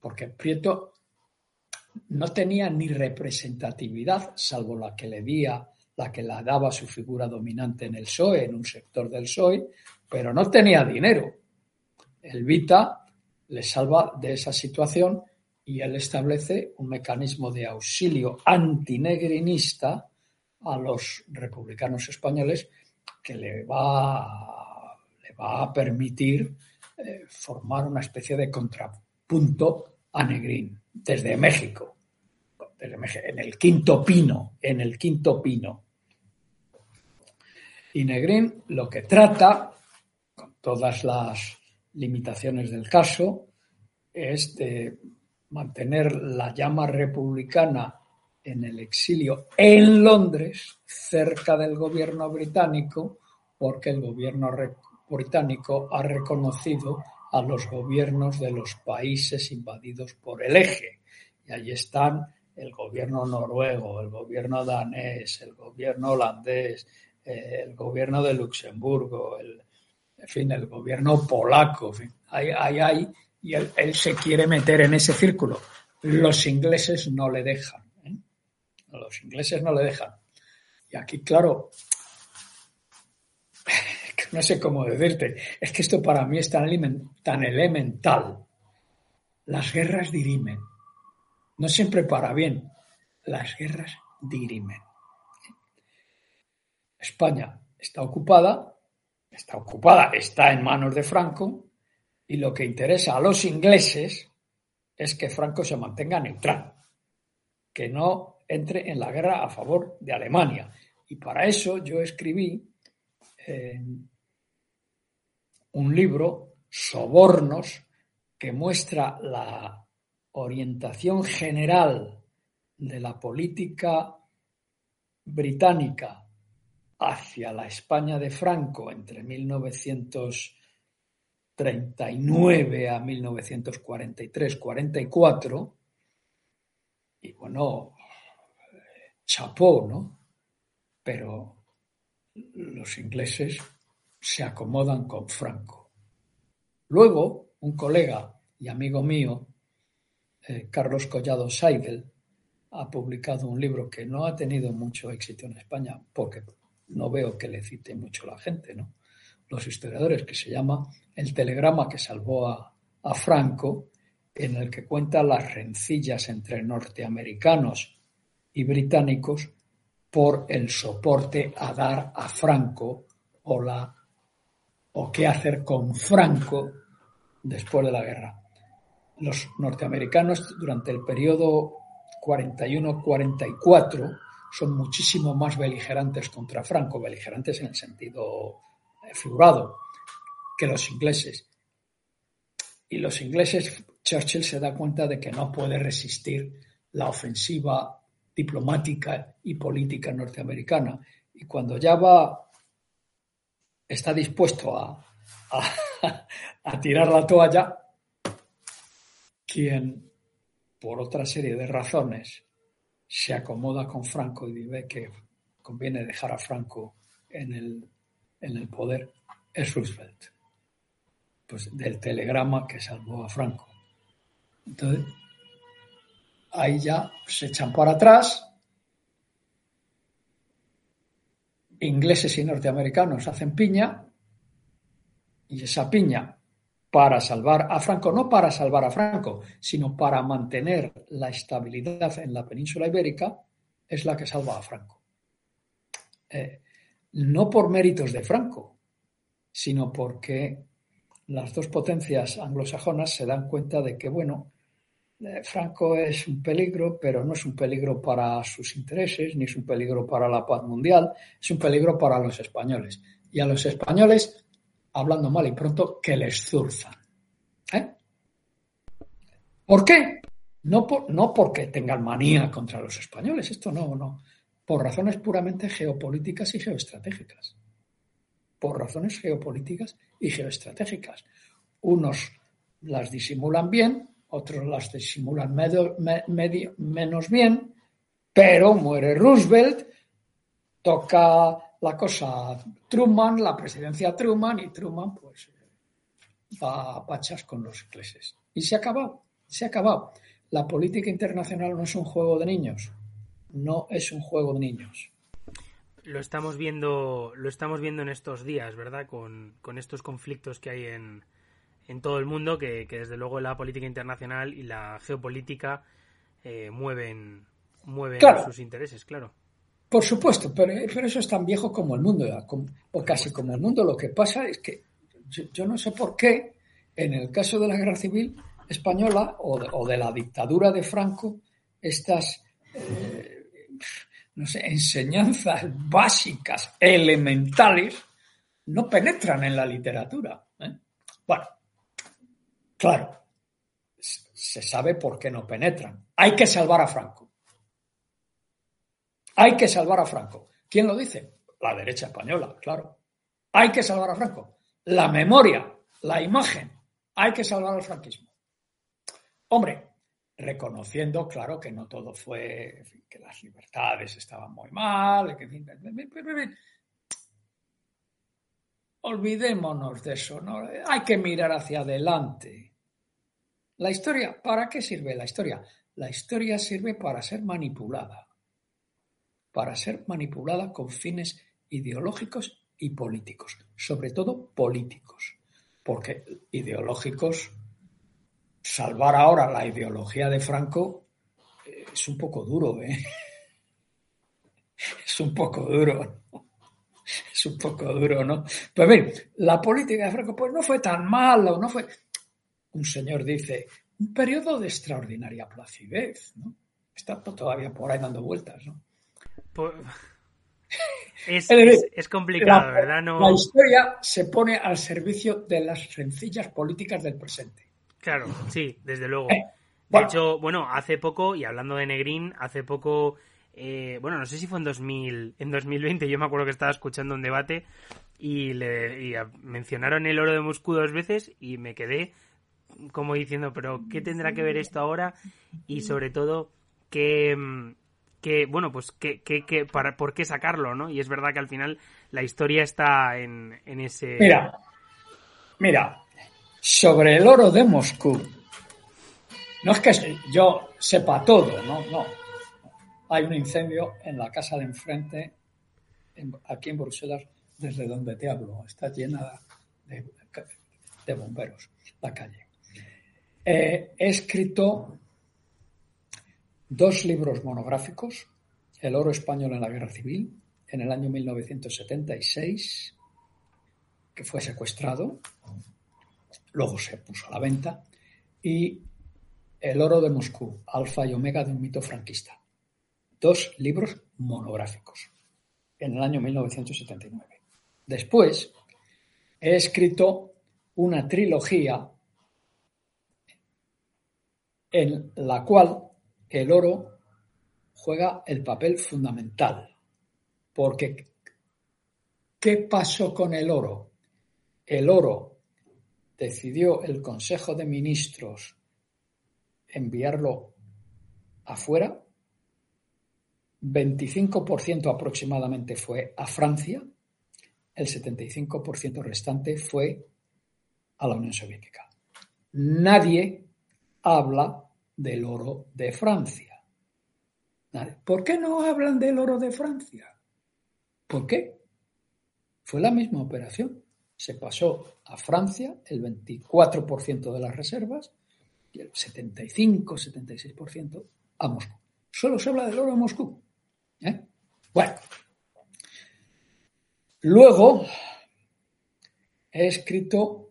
Porque Prieto no tenía ni representatividad, salvo la que le día, la que la daba su figura dominante en el PSOE, en un sector del PSOE, pero no tenía dinero. El Vita le salva de esa situación y él establece un mecanismo de auxilio antinegrinista a los republicanos españoles que le va, le va a permitir eh, formar una especie de contrapunto a Negrín desde México, en el quinto pino, en el quinto pino. Y Negrín lo que trata, con todas las limitaciones del caso, es de mantener la llama republicana en el exilio en Londres, cerca del gobierno británico, porque el gobierno británico ha reconocido a los gobiernos de los países invadidos por el eje. Y allí están el gobierno noruego, el gobierno danés, el gobierno holandés, eh, el gobierno de Luxemburgo, el, en fin, el gobierno polaco. En fin, hay, y él, él, se quiere meter en ese círculo. Los ingleses no le dejan. ¿eh? Los ingleses no le dejan. Y aquí, claro, no sé cómo decirte, es que esto para mí es tan, elemental. Las guerras dirimen, no siempre para bien, las guerras dirimen. España está ocupada, está ocupada, está en manos de Franco, y lo que interesa a los ingleses es que Franco se mantenga neutral, que no entre en la guerra a favor de Alemania. Y para eso yo escribí eh, un libro, Sobornos, que muestra la orientación general de la política británica hacia la España de Franco entre 1939 a 1943-44, y bueno, chapó, ¿no? Pero los ingleses se acomodan con Franco. Luego, un colega y amigo mío, eh, Carlos Collado Seidel, ha publicado un libro que no ha tenido mucho éxito en España, porque no veo que le cite mucho la gente, ¿no? Los historiadores, que se llama El telegrama que salvó a, a Franco, en el que cuenta las rencillas entre norteamericanos y británicos por el soporte a dar a Franco o la o qué hacer con Franco después de la guerra. Los norteamericanos durante el periodo 41-44 son muchísimo más beligerantes contra Franco, beligerantes en el sentido eh, figurado, que los ingleses. Y los ingleses, Churchill se da cuenta de que no puede resistir la ofensiva diplomática y política norteamericana. Y cuando ya va, está dispuesto a, a, tirar la toalla, quien, por otra serie de razones, se acomoda con Franco y ve que conviene dejar a Franco en el, en el poder, es Roosevelt. Pues del telegrama que salvó a Franco. Entonces, ahí ya se echan para atrás. Ingleses y norteamericanos hacen piña y esa piña para salvar a Franco, no para salvar a Franco, sino para mantener la estabilidad en la península ibérica, es la que salva a Franco. Eh, no por méritos de Franco, sino porque las dos potencias anglosajonas se dan cuenta de que, bueno, Franco es un peligro, pero no es un peligro para sus intereses, ni es un peligro para la paz mundial, es un peligro para los españoles. Y a los españoles, hablando mal y pronto, que les zurzan. ¿Eh? ¿Por qué? No, no porque tengan manía contra los españoles, esto no, no. Por razones puramente geopolíticas y geoestratégicas. Por razones geopolíticas y geoestratégicas. Unos las disimulan bien, otros las disimulan medio, menos bien, pero muere Roosevelt, toca la cosa Truman, la presidencia Truman, y Truman pues va a pachas con los ingleses. Y se ha acabado, se ha acabado. La política internacional no es un juego de niños, no es un juego de niños. Lo estamos viendo, lo estamos viendo en estos días, ¿verdad? Con, con estos conflictos que hay en, en todo el mundo que, desde luego la política internacional y la geopolítica eh, mueven, mueven sus intereses, claro. Por supuesto, pero, eso es tan viejo como el mundo, o casi como el mundo. Lo que pasa es que yo, no sé por qué, en el caso de la guerra civil española o de, la dictadura de Franco, estas eh, no sé, enseñanzas básicas, elementales, no penetran en la literatura. ¿eh? Bueno, Claro, se sabe por qué no penetran. Hay que salvar a Franco. Hay que salvar a Franco. ¿Quién lo dice? La derecha española, claro. Hay que salvar a Franco. La memoria, la imagen. Hay que salvar al franquismo. Hombre, reconociendo, claro, que no todo fue, que las libertades estaban muy mal, que, olvidémonos de eso. Hay que mirar hacia adelante. La historia, ¿para qué sirve la historia? La historia sirve para ser manipulada, para ser manipulada con fines ideológicos y políticos, sobre todo políticos, porque ideológicos, salvar ahora la ideología de Franco eh, es un poco duro, ¿eh? Es un poco duro. Es un poco duro, ¿no? Pues bien, la política de Franco pues no fue tan mala, no fue un señor dice, un periodo de extraordinaria placidez, ¿no? Está todavía por ahí dando vueltas, ¿no? Es, complicado, ¿verdad? La historia se pone al servicio de las sencillas políticas del presente. Claro, sí, desde luego. Eh, de hecho, bueno, hace poco, y hablando de Negrín, hace poco, eh, bueno, no sé si fue en, 2000, en 2020, yo me acuerdo que estaba escuchando un debate y, le, y mencionaron el oro de Moscú dos veces y me quedé como diciendo, pero ¿qué tendrá que ver esto ahora? Y sobre todo, ¿qué, bueno, pues, ¿qué, qué, para, ¿por qué sacarlo, no? Y es verdad que al final la historia está en, en ese... Mira, mira, sobre el oro de Moscú, no es que yo sepa todo, no, no. Hay un incendio en la casa de enfrente, aquí en Bruselas, desde donde te hablo. Está llena de bomberos la calle. Eh, he escrito dos libros monográficos, El oro español en la guerra civil, en el año 1976, que fue secuestrado, luego se puso a la venta, y El oro de Moscú, alfa y omega de un mito franquista. dos libros monográficos en el año 1979. Después he escrito una trilogía en la cual el oro juega el papel fundamental. Porque, ¿qué pasó con el oro? El oro decidió el Consejo de Ministros enviarlo afuera, 25% aproximadamente fue a Francia, el 75% restante fue a la Unión Soviética. Nadie habla del oro de Francia. ¿Por qué no hablan del oro de Francia? ¿Por qué? Fue la misma operación. Se pasó a Francia el 24% de las reservas y el 75-76% a Moscú. Solo se habla del oro de Moscú. ¿eh? Bueno, luego he escrito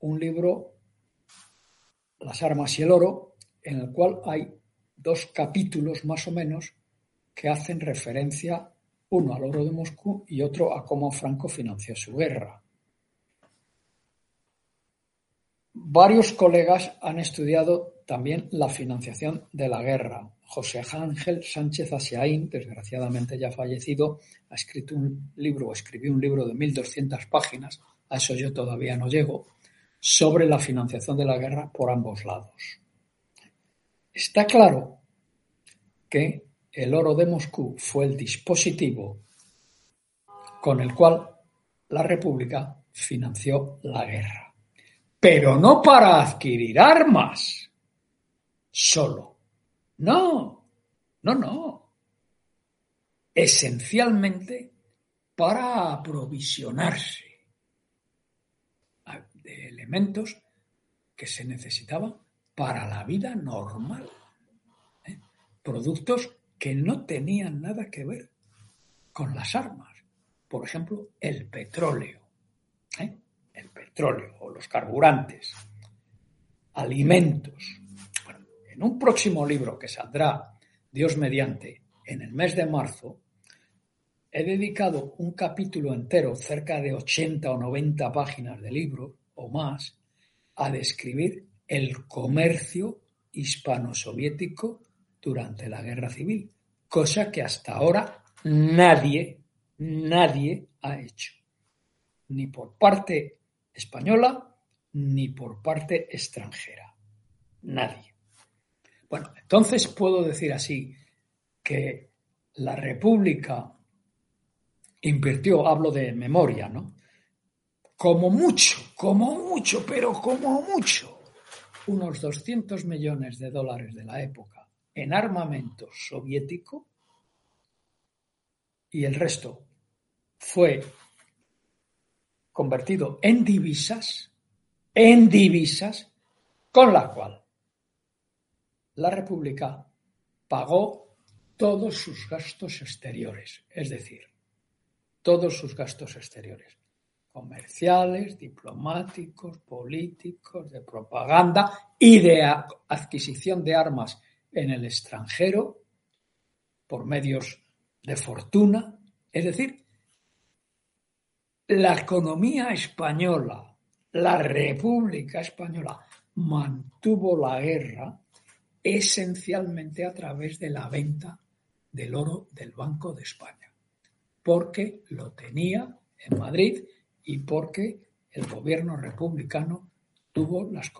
un libro, Las armas y el oro, en el cual hay dos capítulos más o menos que hacen referencia uno al oro de Moscú y otro a cómo Franco financió su guerra. Varios colegas han estudiado también la financiación de la guerra. José Ángel Sánchez Asiaín, desgraciadamente ya fallecido, ha escrito un libro o escribió un libro de 1200 páginas, a eso yo todavía no llego, sobre la financiación de la guerra por ambos lados. Está claro que el oro de Moscú fue el dispositivo con el cual la República financió la guerra. Pero no para adquirir armas solo. No, no, no. Esencialmente para aprovisionarse de elementos que se necesitaban para la vida normal. ¿eh? Productos que no tenían nada que ver con las armas. Por ejemplo, el petróleo. ¿eh? El petróleo o los carburantes. Alimentos. en un próximo libro que saldrá, Dios mediante, en el mes de marzo, he dedicado un capítulo entero, cerca de 80 o 90 páginas de libro o más, a describir el comercio hispano-soviético durante la guerra civil, cosa que hasta ahora nadie, nadie ha hecho, ni por parte española ni por parte extranjera. Nadie. Bueno, entonces puedo decir así que la República invirtió, hablo de memoria, ¿no? Como mucho, como mucho, pero como mucho, unos 200 millones de dólares de la época en armamento soviético y el resto fue convertido en divisas, en divisas, con la cual la República pagó todos sus gastos exteriores, es decir, todos sus gastos exteriores comerciales, diplomáticos, políticos, de propaganda y de adquisición de armas en el extranjero por medios de fortuna. Es decir, la economía española, la República Española, mantuvo la guerra esencialmente a través de la venta del oro del Banco de España, porque lo tenía en Madrid y porque el gobierno republicano tuvo las,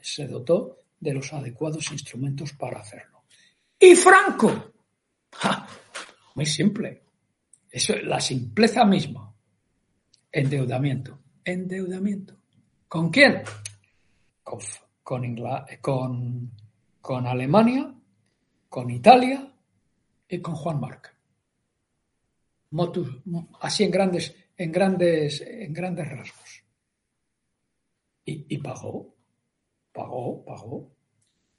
se dotó de los adecuados instrumentos para hacerlo. Y Franco, muy simple, eso es la simpleza misma. Endeudamiento, endeudamiento. ¿Con quién? Con, con, con Alemania, con Italia y con Juan Marc. Así en grandes en grandes, en grandes rasgos. Y, pagó, pagó, pagó,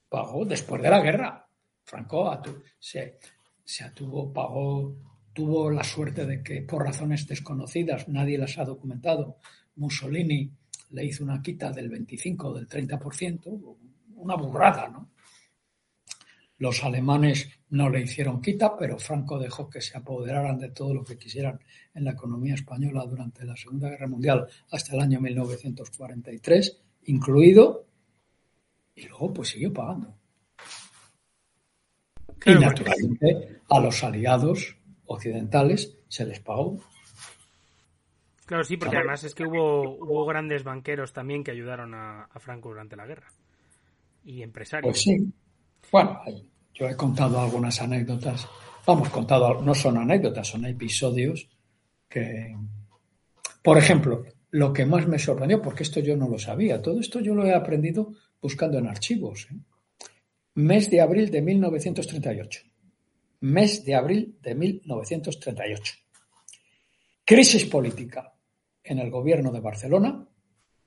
pagó después de la guerra. Franco se, se atuvo, pagó, tuvo la suerte de que por razones desconocidas, nadie las ha documentado, Mussolini le hizo una quita del 25 o del 30%, una burrada, ¿no? Los alemanes no le hicieron quita, pero Franco dejó que se apoderaran de todo lo que quisieran en la economía española durante la Segunda Guerra Mundial hasta el año 1943, incluido, y luego pues siguió pagando. Y naturalmente a los aliados occidentales se les pagó. Claro, sí, porque además es que hubo, hubo grandes banqueros también que ayudaron a, Franco durante la guerra. Y empresarios. Pues sí. Bueno, yo he contado algunas anécdotas. Vamos, contado, no son anécdotas, son episodios que. Por ejemplo, lo que más me sorprendió, porque esto yo no lo sabía, todo esto yo lo he aprendido buscando en archivos. ¿eh? Mes de abril de 1938. Mes de abril de 1938. Crisis política en el gobierno de Barcelona.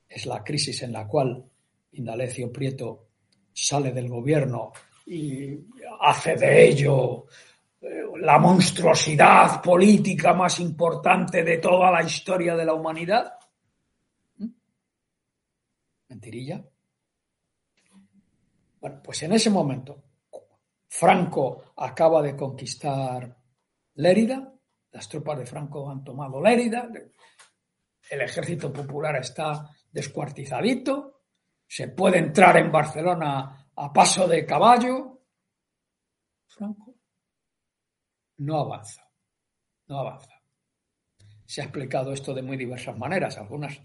Es la crisis en la cual Indalecio Prieto sale del gobierno y hace de ello eh, la monstruosidad política más importante de toda la historia de la humanidad. ¿Mm? Mentirilla. Bueno, pues en ese momento, Franco acaba de conquistar Lérida, las tropas de Franco han tomado Lérida, el ejército popular está descuartizadito, se puede entrar en Barcelona a paso de caballo. Franco no avanza, no avanza. Se ha explicado esto de muy diversas maneras, algunas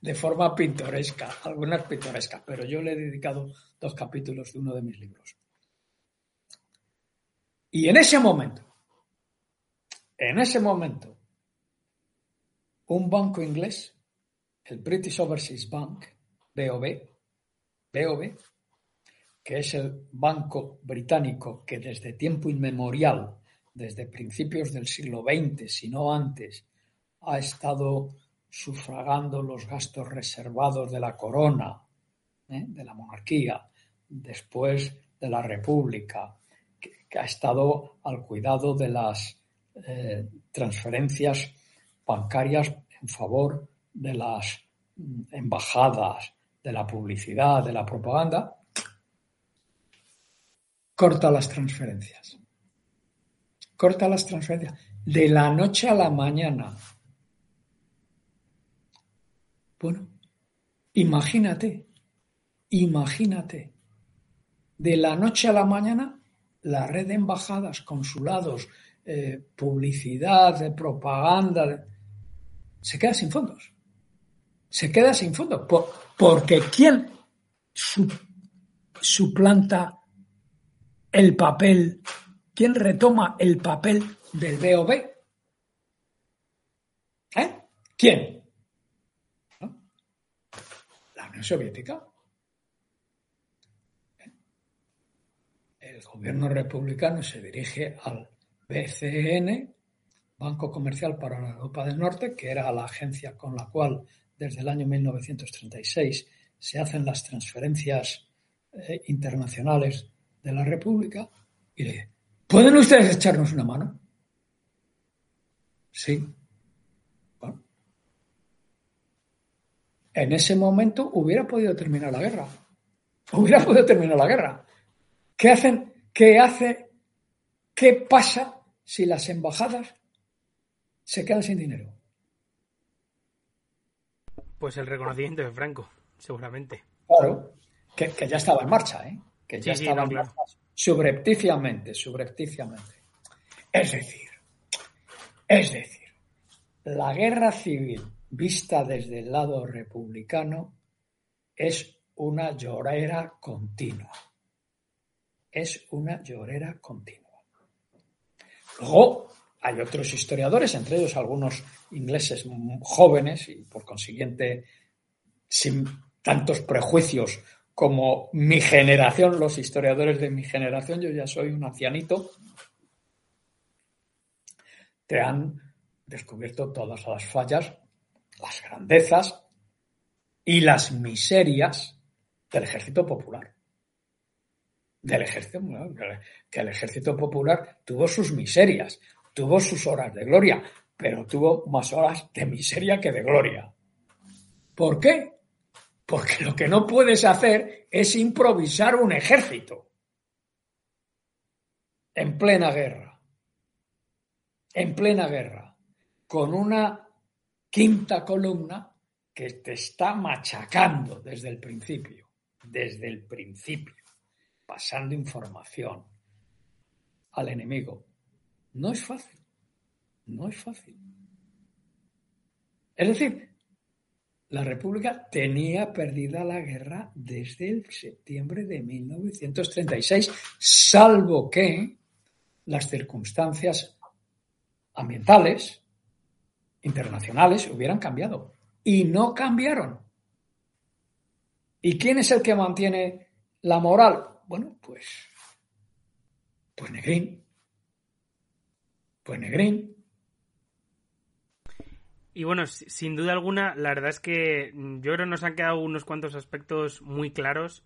de forma pintoresca, algunas pintorescas, pero yo le he dedicado dos capítulos de uno de mis libros. Y en ese momento, en ese momento, un banco inglés, el British Overseas Bank, BOB, BOB, que es el banco británico que desde tiempo inmemorial, desde principios del siglo XX, si no antes, ha estado sufragando los gastos reservados de la corona, ¿eh? de la monarquía, después de la república, que, ha estado al cuidado de las eh, transferencias bancarias en favor de las mm, embajadas, de la publicidad, de la propaganda, corta las transferencias. Corta las transferencias. De la noche a la mañana. Bueno, imagínate, imagínate, de la noche a la mañana, la red de embajadas, consulados, eh, publicidad, de propaganda, se queda sin fondos. Se queda sin fondos. porque ¿quién suplanta el papel? ¿Quién retoma el papel del BOB? ¿Eh? ¿Quién? La Unión Soviética. El gobierno republicano se dirige al BCN, Banco Comercial para la Europa del Norte, que era la agencia con la cual desde el año 1936 se hacen las transferencias eh, internacionales de la República, y le dice, ¿pueden ustedes echarnos una mano? Sí. Bueno. En ese momento hubiera podido terminar la guerra. Hubiera podido terminar la guerra. ¿Qué hacen? ¿Qué hace? ¿Qué pasa si las embajadas se quedan sin dinero. Pues el reconocimiento de Franco, seguramente. Claro, que, ya estaba en marcha, ¿eh? Que ya estaba en marcha. Subrepticiamente, subrepticiamente. Es decir, es decir, la guerra civil vista desde el lado republicano es una llorera continua. Es una llorera continua. Luego hay otros historiadores, entre ellos algunos ingleses jóvenes y por consiguiente sin tantos prejuicios como mi generación, los historiadores de mi generación, yo ya soy un ancianito, te han descubierto todas las fallas, las grandezas y las miserias del ejército popular del ejército, que el ejército popular tuvo sus miserias, tuvo sus horas de gloria, pero tuvo más horas de miseria que de gloria. ¿Por qué? Porque lo que no puedes hacer es improvisar un ejército. en plena guerra, en plena guerra, con una quinta columna que te está machacando desde el principio, desde el principio, pasando información al enemigo. No es fácil, no es fácil. Es decir, la República tenía perdida la guerra desde el septiembre de 1936, salvo que las circunstancias ambientales internacionales hubieran cambiado. Y no cambiaron. ¿Y quién es el que mantiene la moral? Bueno, pues, pues Negrín. Pues Negrín. Y bueno, sin duda alguna, la verdad es que yo creo que nos han quedado unos cuantos aspectos muy claros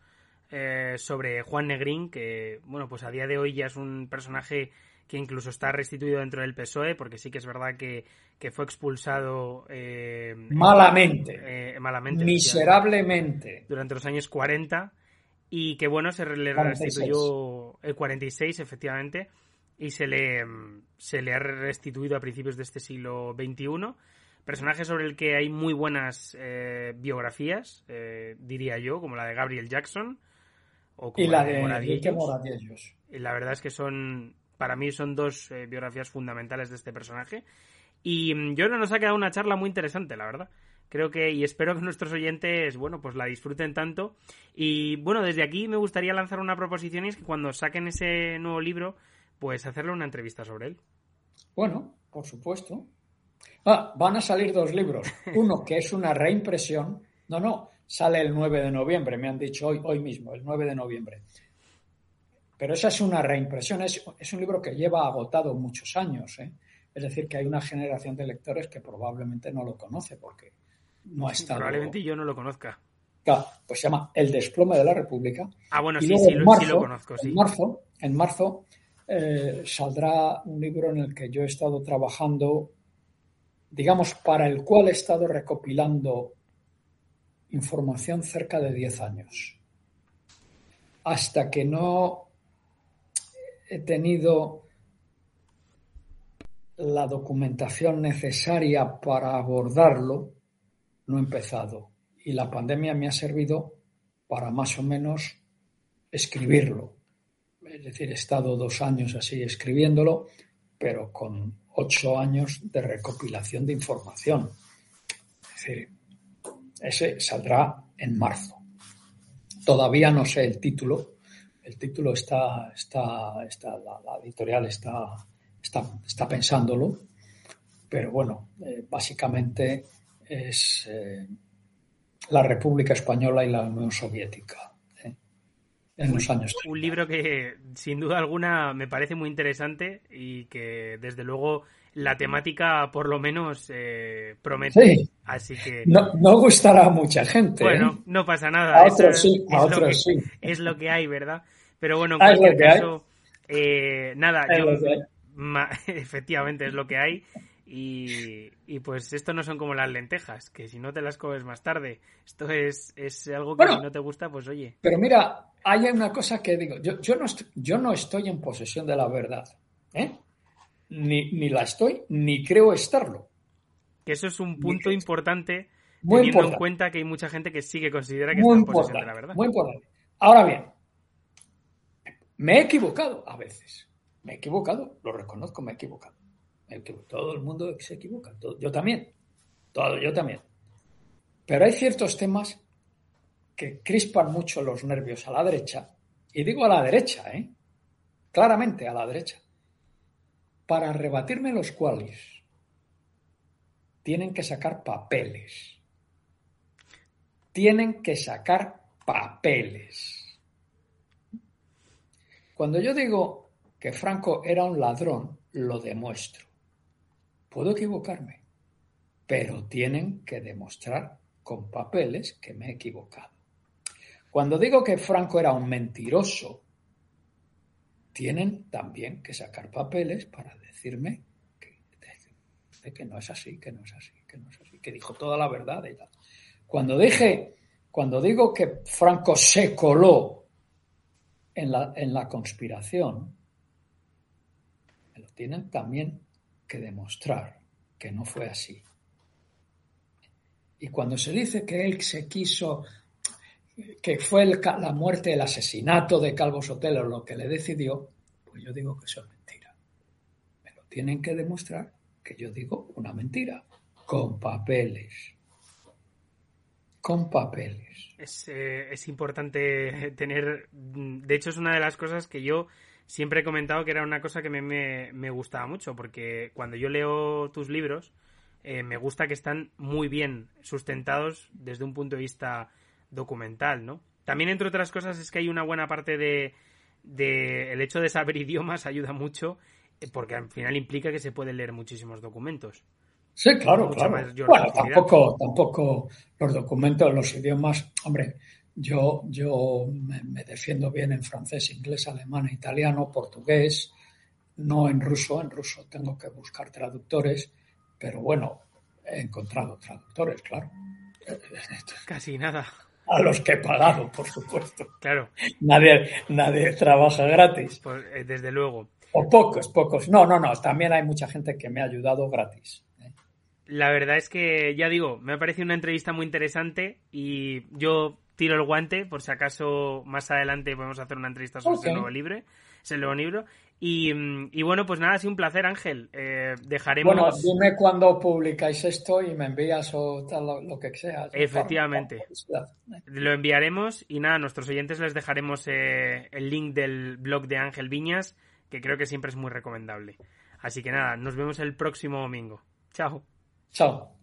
eh, sobre Juan Negrín, que bueno, pues a día de hoy ya es un personaje que incluso está restituido dentro del PSOE, porque sí que es verdad que, fue expulsado eh, malamente, eh, malamente, miserablemente, durante los años 40 y que bueno, se le restituyó el 46 efectivamente y se le, se le ha restituido a principios de este siglo XXI Personaje sobre el que hay muy buenas eh, biografías, eh, diría yo, como la de Gabriel Jackson o como y la, de, Enrique Y la verdad es que son, para mí, son dos eh, biografías fundamentales de este personaje. Y mm, yo creo que nos ha quedado una charla muy interesante, la verdad. Creo que, y espero que nuestros oyentes, bueno, pues la disfruten tanto. Y bueno, desde aquí me gustaría lanzar una proposición y es que cuando saquen ese nuevo libro, pues hacerle una entrevista sobre él. Bueno, por supuesto. Ah, van a salir dos libros. Uno que es una reimpresión. No, no, sale el 9 de noviembre, me han dicho hoy, hoy mismo, el 9 de noviembre. Pero esa es una reimpresión, es, un libro que lleva agotado muchos años. ¿eh? Es decir, que hay una generación de lectores que probablemente no lo conoce porque no ha estado. Probablemente yo no lo conozca. Claro, pues se llama El desplome de la República. Ah, bueno, sí, sí, lo, conozco. En marzo, en marzo eh, saldrá un libro en el que yo he estado trabajando digamos, para el cual he estado recopilando información cerca de 10 años. Hasta que no he tenido la documentación necesaria para abordarlo, no he empezado. Y la pandemia me ha servido para más o menos escribirlo. Es decir, he estado dos años así escribiéndolo, pero con ocho años de recopilación de información. Es decir, ese saldrá en marzo. Todavía no sé el título. El título está, está, está la, editorial está, está, está, pensándolo, pero bueno, eh, básicamente es eh, la República Española y la Unión Soviética en los años. Un libro que sin duda alguna me parece muy interesante y que desde luego la temática por lo menos eh, promete. Así que no, no, gustará a mucha gente. Bueno, ¿eh? no pasa nada. A otros sí, a otros sí. Es lo que hay, ¿verdad? Pero bueno, en ah, cualquier caso, eh, nada, yo, efectivamente es lo que hay. Y, pues esto no son como las lentejas, que si no te las comes más tarde, esto es, es algo que si no te gusta, pues oye. Pero mira, hay una cosa que digo, yo, yo, no, estoy, yo no estoy en posesión de la verdad, ¿eh? Ni, ni la estoy, ni creo estarlo. Que eso es un punto importante, teniendo en cuenta que hay mucha gente que sí que considera que está en posesión de la verdad. Muy importante. Ahora bien, me he equivocado a veces. Me he equivocado, lo reconozco, me he equivocado. Todo el mundo se equivoca. yo también. Todo, yo también. Pero hay ciertos temas que crispan mucho los nervios a la derecha. Y digo a la derecha, ¿eh? Claramente a la derecha. Para rebatirme los cuales tienen que sacar papeles. Tienen que sacar papeles. Cuando yo digo que Franco era un ladrón, lo demuestro. Puedo equivocarme, pero tienen que demostrar con papeles que me he equivocado. Cuando digo que Franco era un mentiroso, tienen también que sacar papeles para decirme que, no es así, que no es así, que no es así, que dijo toda la verdad y tal. Cuando dije, cuando digo que Franco se coló en la, en la conspiración, me lo tienen también que demostrar que no fue así. Y cuando se dice que él se quiso, que fue la muerte, el asesinato de Calvo Sotelo lo que le decidió, pues yo digo que eso es mentira. Me lo tienen que demostrar que yo digo una mentira, con papeles. Con papeles. Es, eh, es importante tener, de hecho es una de las cosas que yo siempre he comentado que era una cosa que me, me, gustaba mucho, porque cuando yo leo tus libros, eh, me gusta que están muy bien sustentados desde un punto de vista documental, ¿no? También, entre otras cosas, es que hay una buena parte de, el hecho de saber idiomas ayuda mucho, eh, porque al final implica que se pueden leer muchísimos documentos. Sí, claro, claro. Bueno, tampoco, tampoco los documentos, los idiomas, hombre, yo, yo me, defiendo bien en francés, inglés, alemán, italiano, portugués, no en ruso, en ruso tengo que buscar traductores, pero bueno, he encontrado traductores, claro. Casi nada. A los que he pagado, por supuesto. Claro. Nadie, nadie trabaja gratis. Pues, desde luego. O pocos, pocos. No, no, no. También hay mucha gente que me ha ayudado gratis. ¿eh? La verdad es que, ya digo, me ha parecido una entrevista muy interesante y yo tiro el guante por si acaso más adelante podemos hacer una entrevista sobre ese nuevo libro. Ese nuevo libro. Mm, y, bueno, pues nada, ha sido un placer, Ángel. Eh, dejaremos. Bueno, dime cuándo publicáis esto y me envías o tal, lo, que sea. Efectivamente. Lo enviaremos y nada, a nuestros oyentes les dejaremos eh, el link del blog de Ángel Viñas, que creo que siempre es muy recomendable. Así que nada, nos vemos el próximo domingo. Chao. Chao.